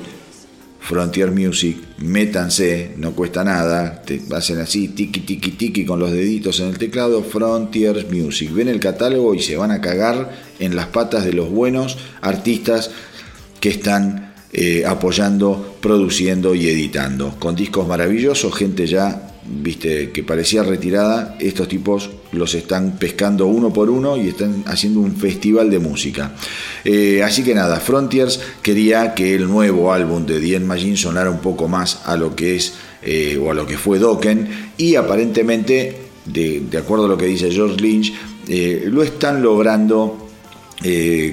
Frontier Music, métanse, no cuesta nada, te hacen así, tiki tiki tiki con los deditos en el teclado, Frontier Music. Ven el catálogo y se van a cagar en las patas de los buenos artistas que están eh, apoyando, produciendo y editando. Con discos maravillosos, gente ya viste, que parecía retirada, estos tipos los están pescando uno por uno y están haciendo un festival de música. Eh, así que nada, Frontiers quería que el nuevo álbum de The Machine sonara un poco más a lo que es eh, o a lo que fue Dokken y aparentemente, de, acuerdo a lo que dice George Lynch, eh, lo están logrando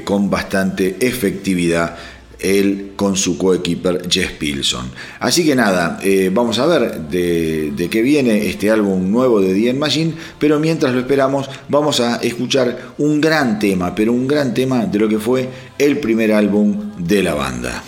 con bastante efectividad él con su coequiper Jess Pilson. Así que nada, eh, vamos a ver de, qué viene este álbum nuevo de The Machine, pero mientras lo esperamos vamos a escuchar un gran tema, pero un gran tema de lo que fue el primer álbum de la banda.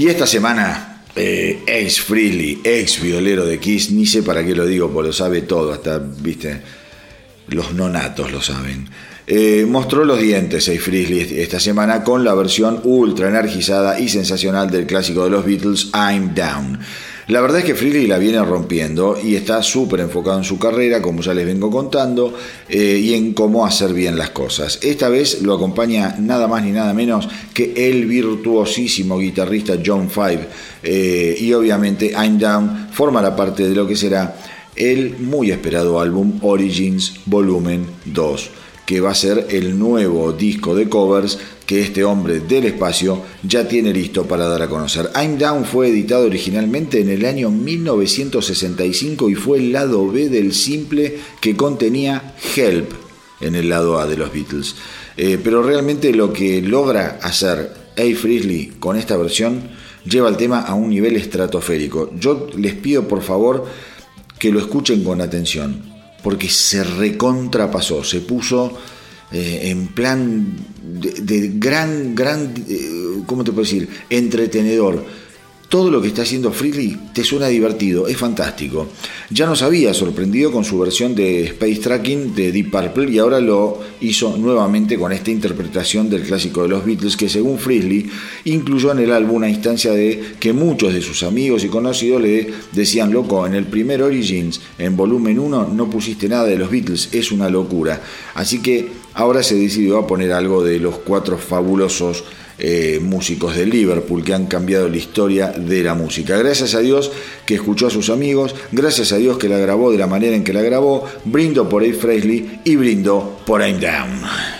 Y esta semana, eh, ex Freely, ex violero de Kiss, ni sé para qué lo digo, porque lo sabe todo, hasta, viste, los nonatos lo saben. Eh, mostró los dientes Ace Frehley esta semana con la versión ultra energizada y sensacional del clásico de los Beatles, I'm Down. La verdad es que Freely la viene rompiendo y está súper enfocado en su carrera, como ya les vengo contando, eh, y en cómo hacer bien las cosas. Esta vez lo acompaña nada más ni nada menos que el virtuosísimo guitarrista John Five, eh, y obviamente I'm Down formará parte de lo que será el muy esperado álbum Origins Volumen 2 que va a ser el nuevo disco de covers que este hombre del espacio ya tiene listo para dar a conocer. I'm Down fue editado originalmente en el año 1965 y fue el lado B del simple que contenía Help en el lado A de los Beatles. Eh, pero realmente lo que logra hacer A. Frizzly con esta versión lleva el tema a un nivel estratosférico. Yo les pido por favor que lo escuchen con atención porque se recontrapasó, se puso eh, en plan de, gran, gran, eh, ¿cómo te puedo decir? Entretenedor todo lo que está haciendo Freely te suena divertido, es fantástico. Ya nos había sorprendido con su versión de Space Tracking de Deep Purple y ahora lo hizo nuevamente con esta interpretación del clásico de los Beatles que según Freely incluyó en el álbum una instancia de que muchos de sus amigos y conocidos le decían, loco, en el primer Origins, en volumen 1, no pusiste nada de los Beatles, es una locura. Así que ahora se decidió a poner algo de los cuatro fabulosos eh, músicos de Liverpool que han cambiado la historia de la música. Gracias a Dios que escuchó a sus amigos, gracias a Dios que la grabó de la manera en que la grabó, brindo por Abe Frehley y brindo por I'm Down.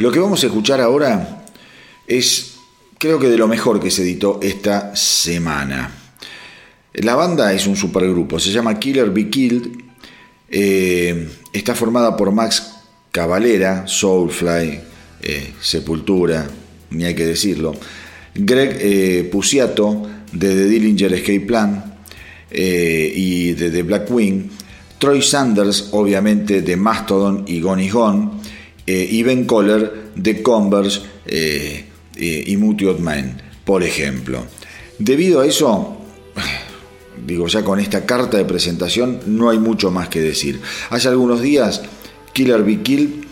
Lo que vamos a escuchar ahora es, creo que de lo mejor que se editó esta semana. La banda es un supergrupo, se llama Killer Be Killed. Eh, está formada por Max Cavalera, Soulfly, eh, Sepultura, ni hay que decirlo. Greg eh, de The Dillinger Escape Plan y de The Black Wing. Troy Sanders, obviamente, de Mastodon y Gone Gone. Y Ben Coller de Converse y Mutual Man, por ejemplo. Debido a eso, digo ya con esta carta de presentación no hay mucho más que decir. Hace algunos días Killer Be Kill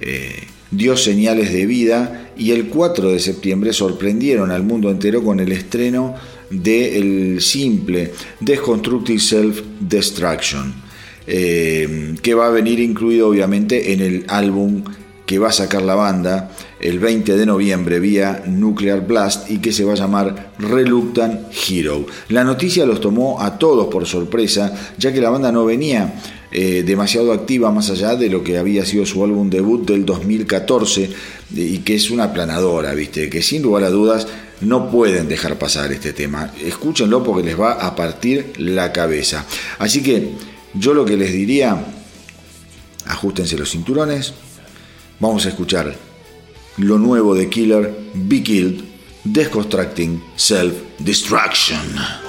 eh, dio señales de vida y el 4 de septiembre sorprendieron al mundo entero con el estreno del simple Deconstructive Self Destruction, eh, que va a venir incluido obviamente en el álbum que va a sacar la banda el 20 de noviembre vía Nuclear Blast y que se va a llamar Reluctant Hero. La noticia los tomó a todos por sorpresa, ya que la banda no venía eh, demasiado activa más allá de lo que había sido su álbum debut del 2014 y que es una planadora, ¿viste? Que sin lugar a dudas no pueden dejar pasar este tema. Escúchenlo porque les va a partir la cabeza. Así que yo lo que les diría, ajustense los cinturones, vamos a escuchar lo nuevo de Killer, Be Killed, Deconstructing Self-Destruction.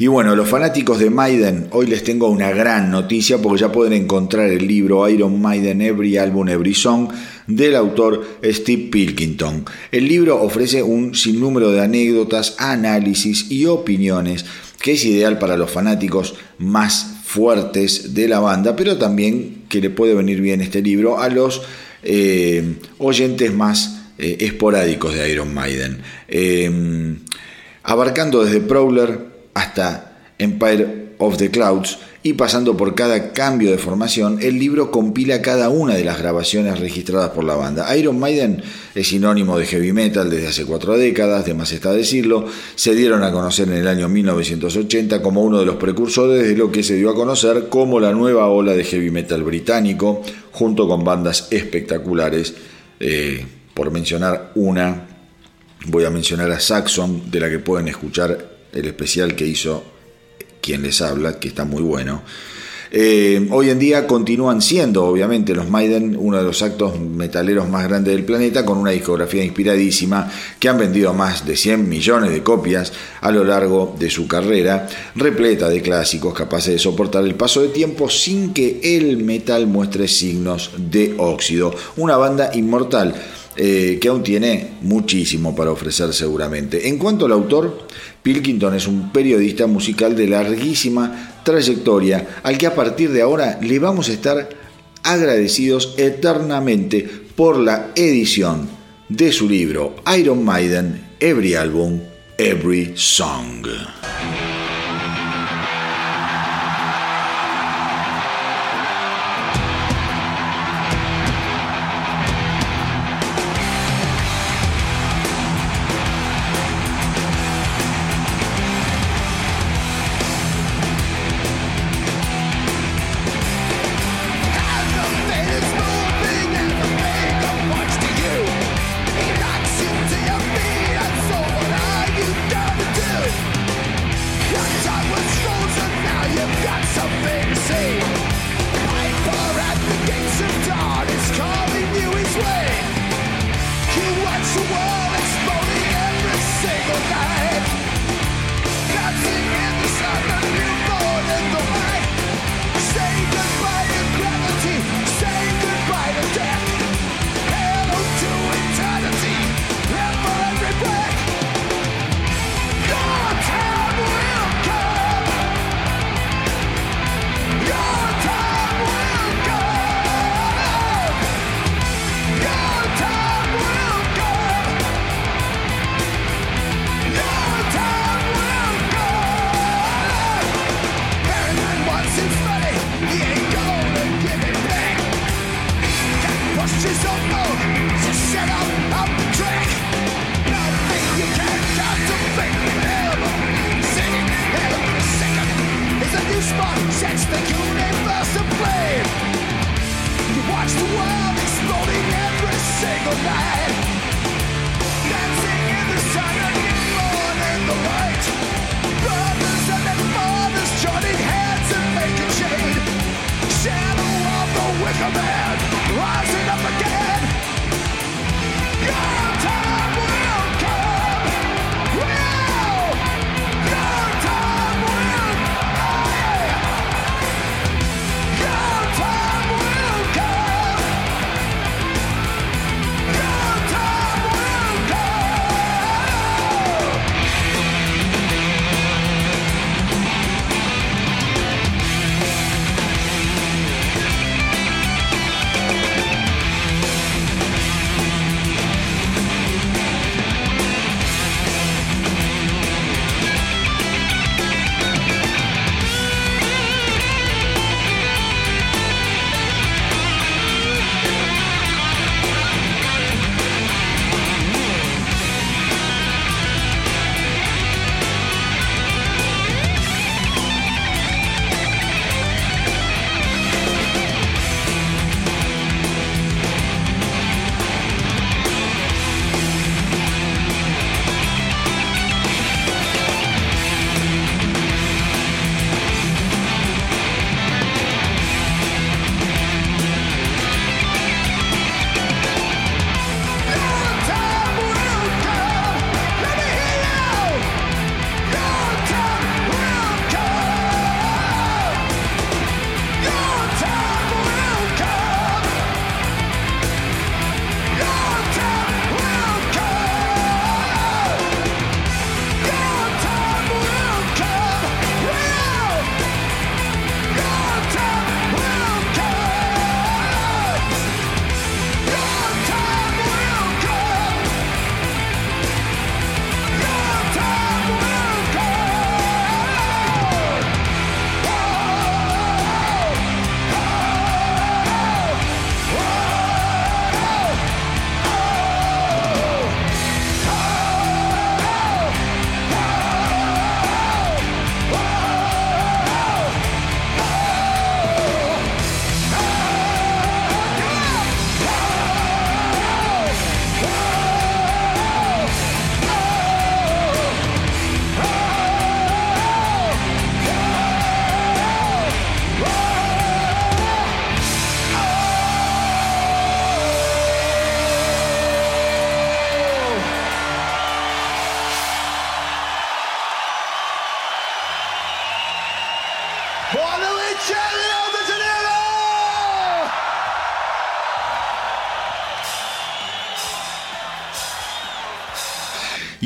Y bueno, los fanáticos de Maiden, hoy les tengo una gran noticia porque ya pueden encontrar el libro Iron Maiden Every Album Every Song del autor Steve Pilkington. El libro ofrece un sinnúmero de anécdotas, análisis y opiniones que es ideal para los fanáticos más fuertes de la banda, pero también que le puede venir bien este libro a los eh, oyentes más eh, esporádicos de Iron Maiden. Eh, abarcando desde Prowler hasta Empire of the Clouds y pasando por cada cambio de formación, el libro compila cada una de las grabaciones registradas por la banda. Iron Maiden es sinónimo de heavy metal desde hace cuatro décadas, de más está decirlo, se dieron a conocer en el año 1980 como uno de los precursores de lo que se dio a conocer como la nueva ola de heavy metal británico, junto con bandas espectaculares, eh, por mencionar una, voy a mencionar a Saxon, de la que pueden escuchar el especial que hizo quien les habla, que está muy bueno. Eh, hoy en día continúan siendo, obviamente, los Maiden uno de los actos metaleros más grandes del planeta, con una discografía inspiradísima que han vendido más de 100 millones de copias a lo largo de su carrera, repleta de clásicos capaces de soportar el paso de tiempo sin que el metal muestre signos de óxido. Una banda inmortal eh, que aún tiene muchísimo para ofrecer seguramente. En cuanto al autor, Pilkington es un periodista musical de larguísima trayectoria al que a partir de ahora le vamos a estar agradecidos eternamente por la edición de su libro Iron Maiden, Every Album, Every Song.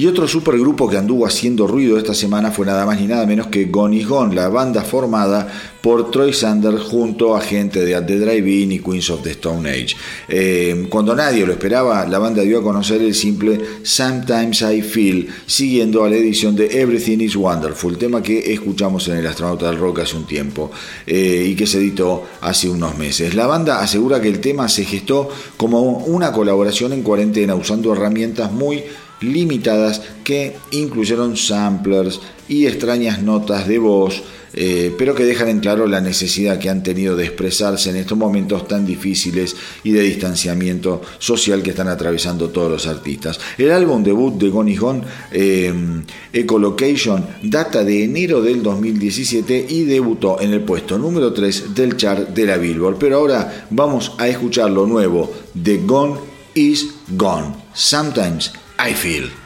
Y otro supergrupo que anduvo haciendo ruido esta semana fue nada más ni nada menos que Gone is Gone, la banda formada por Troy Sanders junto a gente de the Drive-In y Queens of the Stone Age. Eh, cuando nadie lo esperaba, la banda dio a conocer el simple Sometimes I Feel, siguiendo a la edición de Everything is Wonderful, tema que escuchamos en el Astronauta del Rock hace un tiempo eh, y que se editó hace unos meses. La banda asegura que el tema se gestó como una colaboración en cuarentena usando herramientas muy limitadas que incluyeron samplers y extrañas notas de voz, eh, pero que dejan en claro la necesidad que han tenido de expresarse en estos momentos tan difíciles y de distanciamiento social que están atravesando todos los artistas. El álbum debut de Goni Gone, eh, Ecolocation, data de enero del 2017 y debutó en el puesto número 3 del chart de la Billboard. Pero ahora vamos a escuchar lo nuevo de Gone is Gone. Sometimes I feel.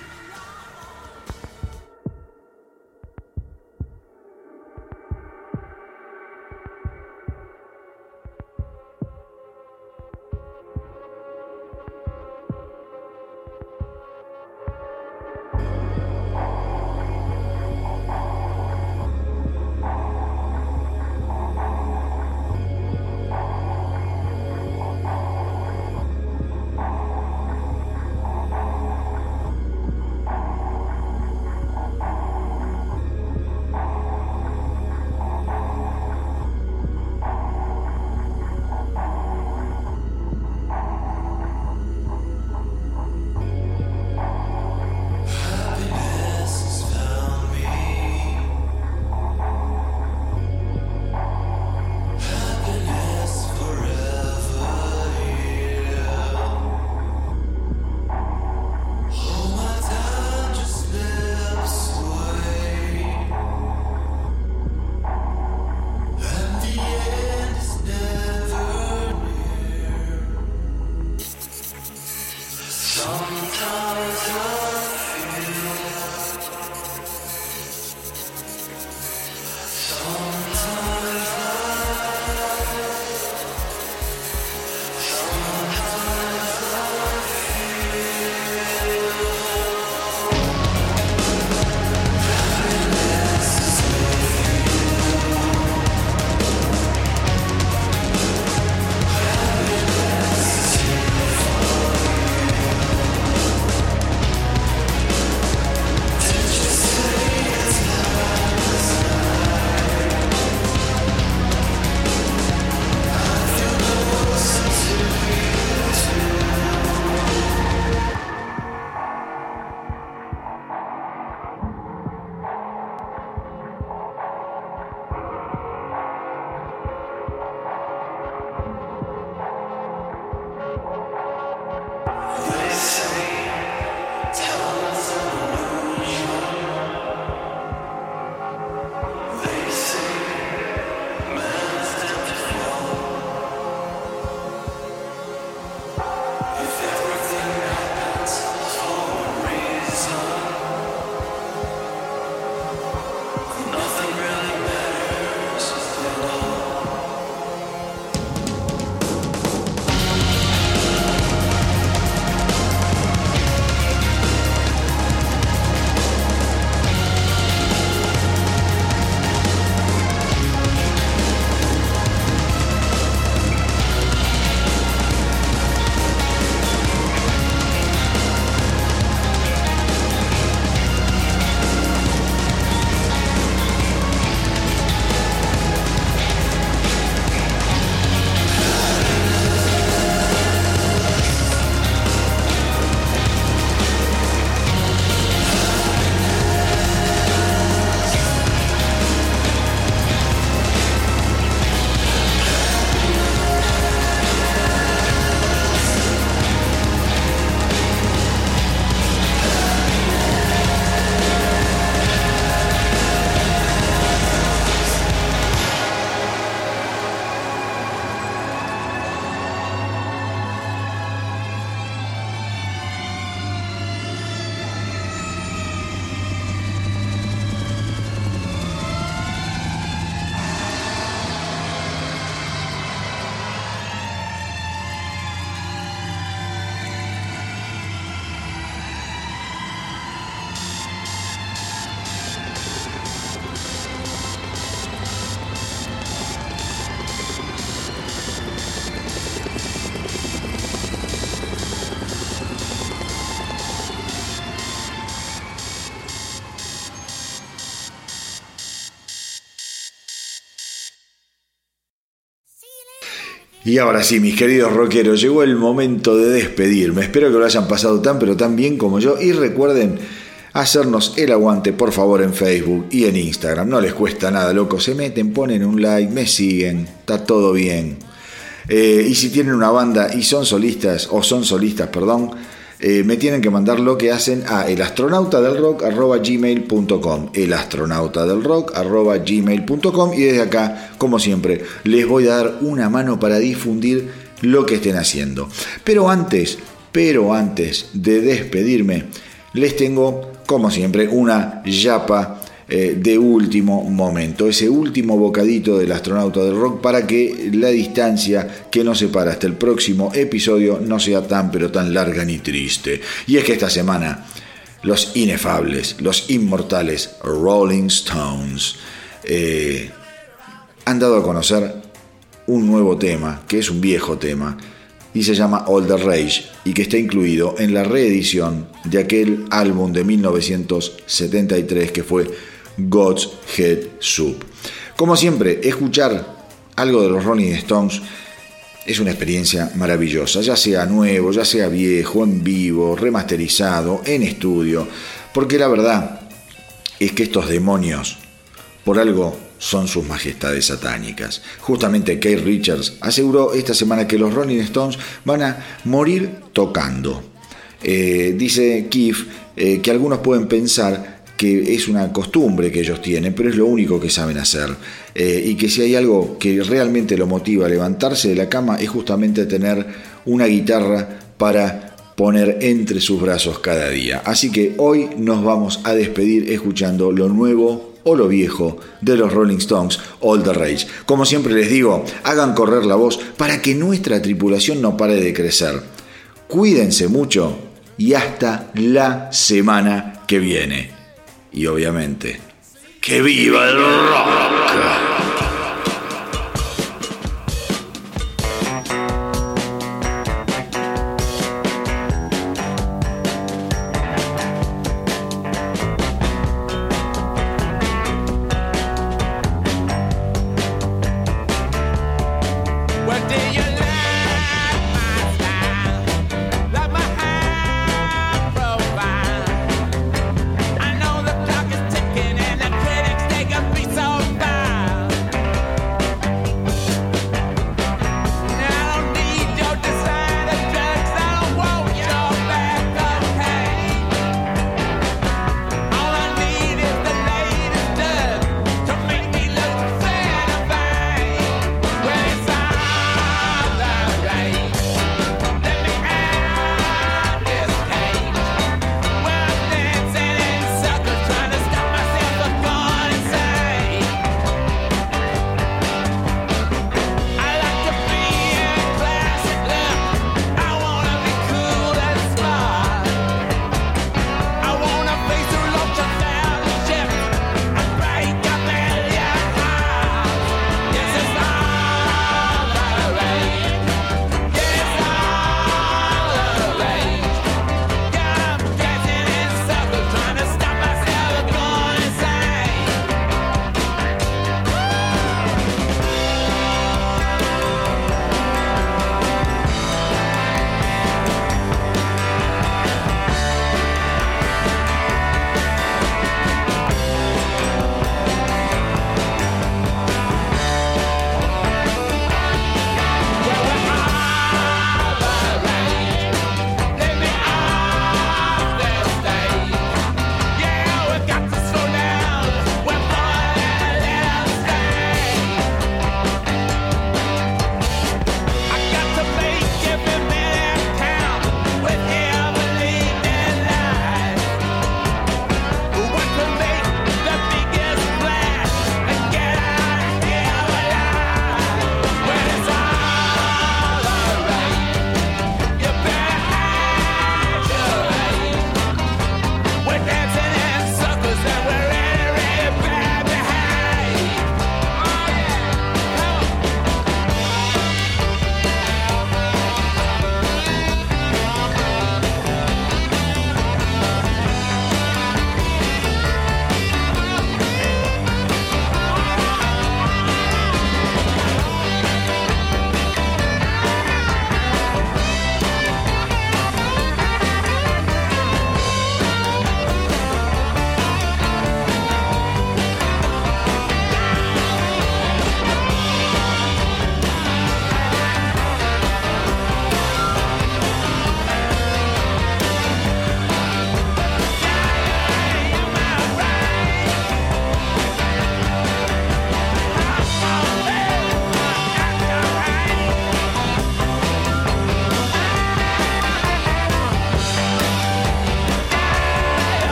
Y ahora sí, mis queridos rockeros, llegó el momento de despedirme. Espero que lo hayan pasado tan pero tan bien como yo. Y recuerden hacernos el aguante, por favor, en Facebook y en Instagram. No les cuesta nada, loco. Se meten, ponen un like, me siguen. Está todo bien. Eh, y si tienen una banda y son solistas, o son solistas, perdón, eh, me tienen que mandar lo que hacen a elastronautadelrock.gmail.com elastronautadelrock.gmail.com y desde acá, como siempre, les voy a dar una mano para difundir lo que estén haciendo. Pero antes, pero antes de despedirme, les tengo, como siempre, una yapa eh, de último momento, ese último bocadito del astronauta del rock para que la distancia que nos separa hasta el próximo episodio no sea tan pero tan larga ni triste. Y es que esta semana los inefables, los inmortales Rolling Stones eh, han dado a conocer un nuevo tema, que es un viejo tema, y se llama All the Rage y que está incluido en la reedición de aquel álbum de 1973 que fue God's Head Soup. Como siempre, escuchar algo de los Rolling Stones es una experiencia maravillosa, ya sea nuevo, ya sea viejo, en vivo, remasterizado, en estudio, porque la verdad es que estos demonios, por algo, son sus majestades satánicas. Justamente Keith Richards aseguró esta semana que los Rolling Stones van a morir tocando. Eh, dice Keith eh, que algunos pueden pensar que es una costumbre que ellos tienen, pero es lo único que saben hacer. Eh, y que si hay algo que realmente lo motiva a levantarse de la cama es justamente tener una guitarra para poner entre sus brazos cada día. Así que hoy nos vamos a despedir escuchando lo nuevo o lo viejo de los Rolling Stones, All the Rage. Como siempre les digo, hagan correr la voz para que nuestra tripulación no pare de crecer. Cuídense mucho y hasta la semana que viene y obviamente, ¡que viva el rock!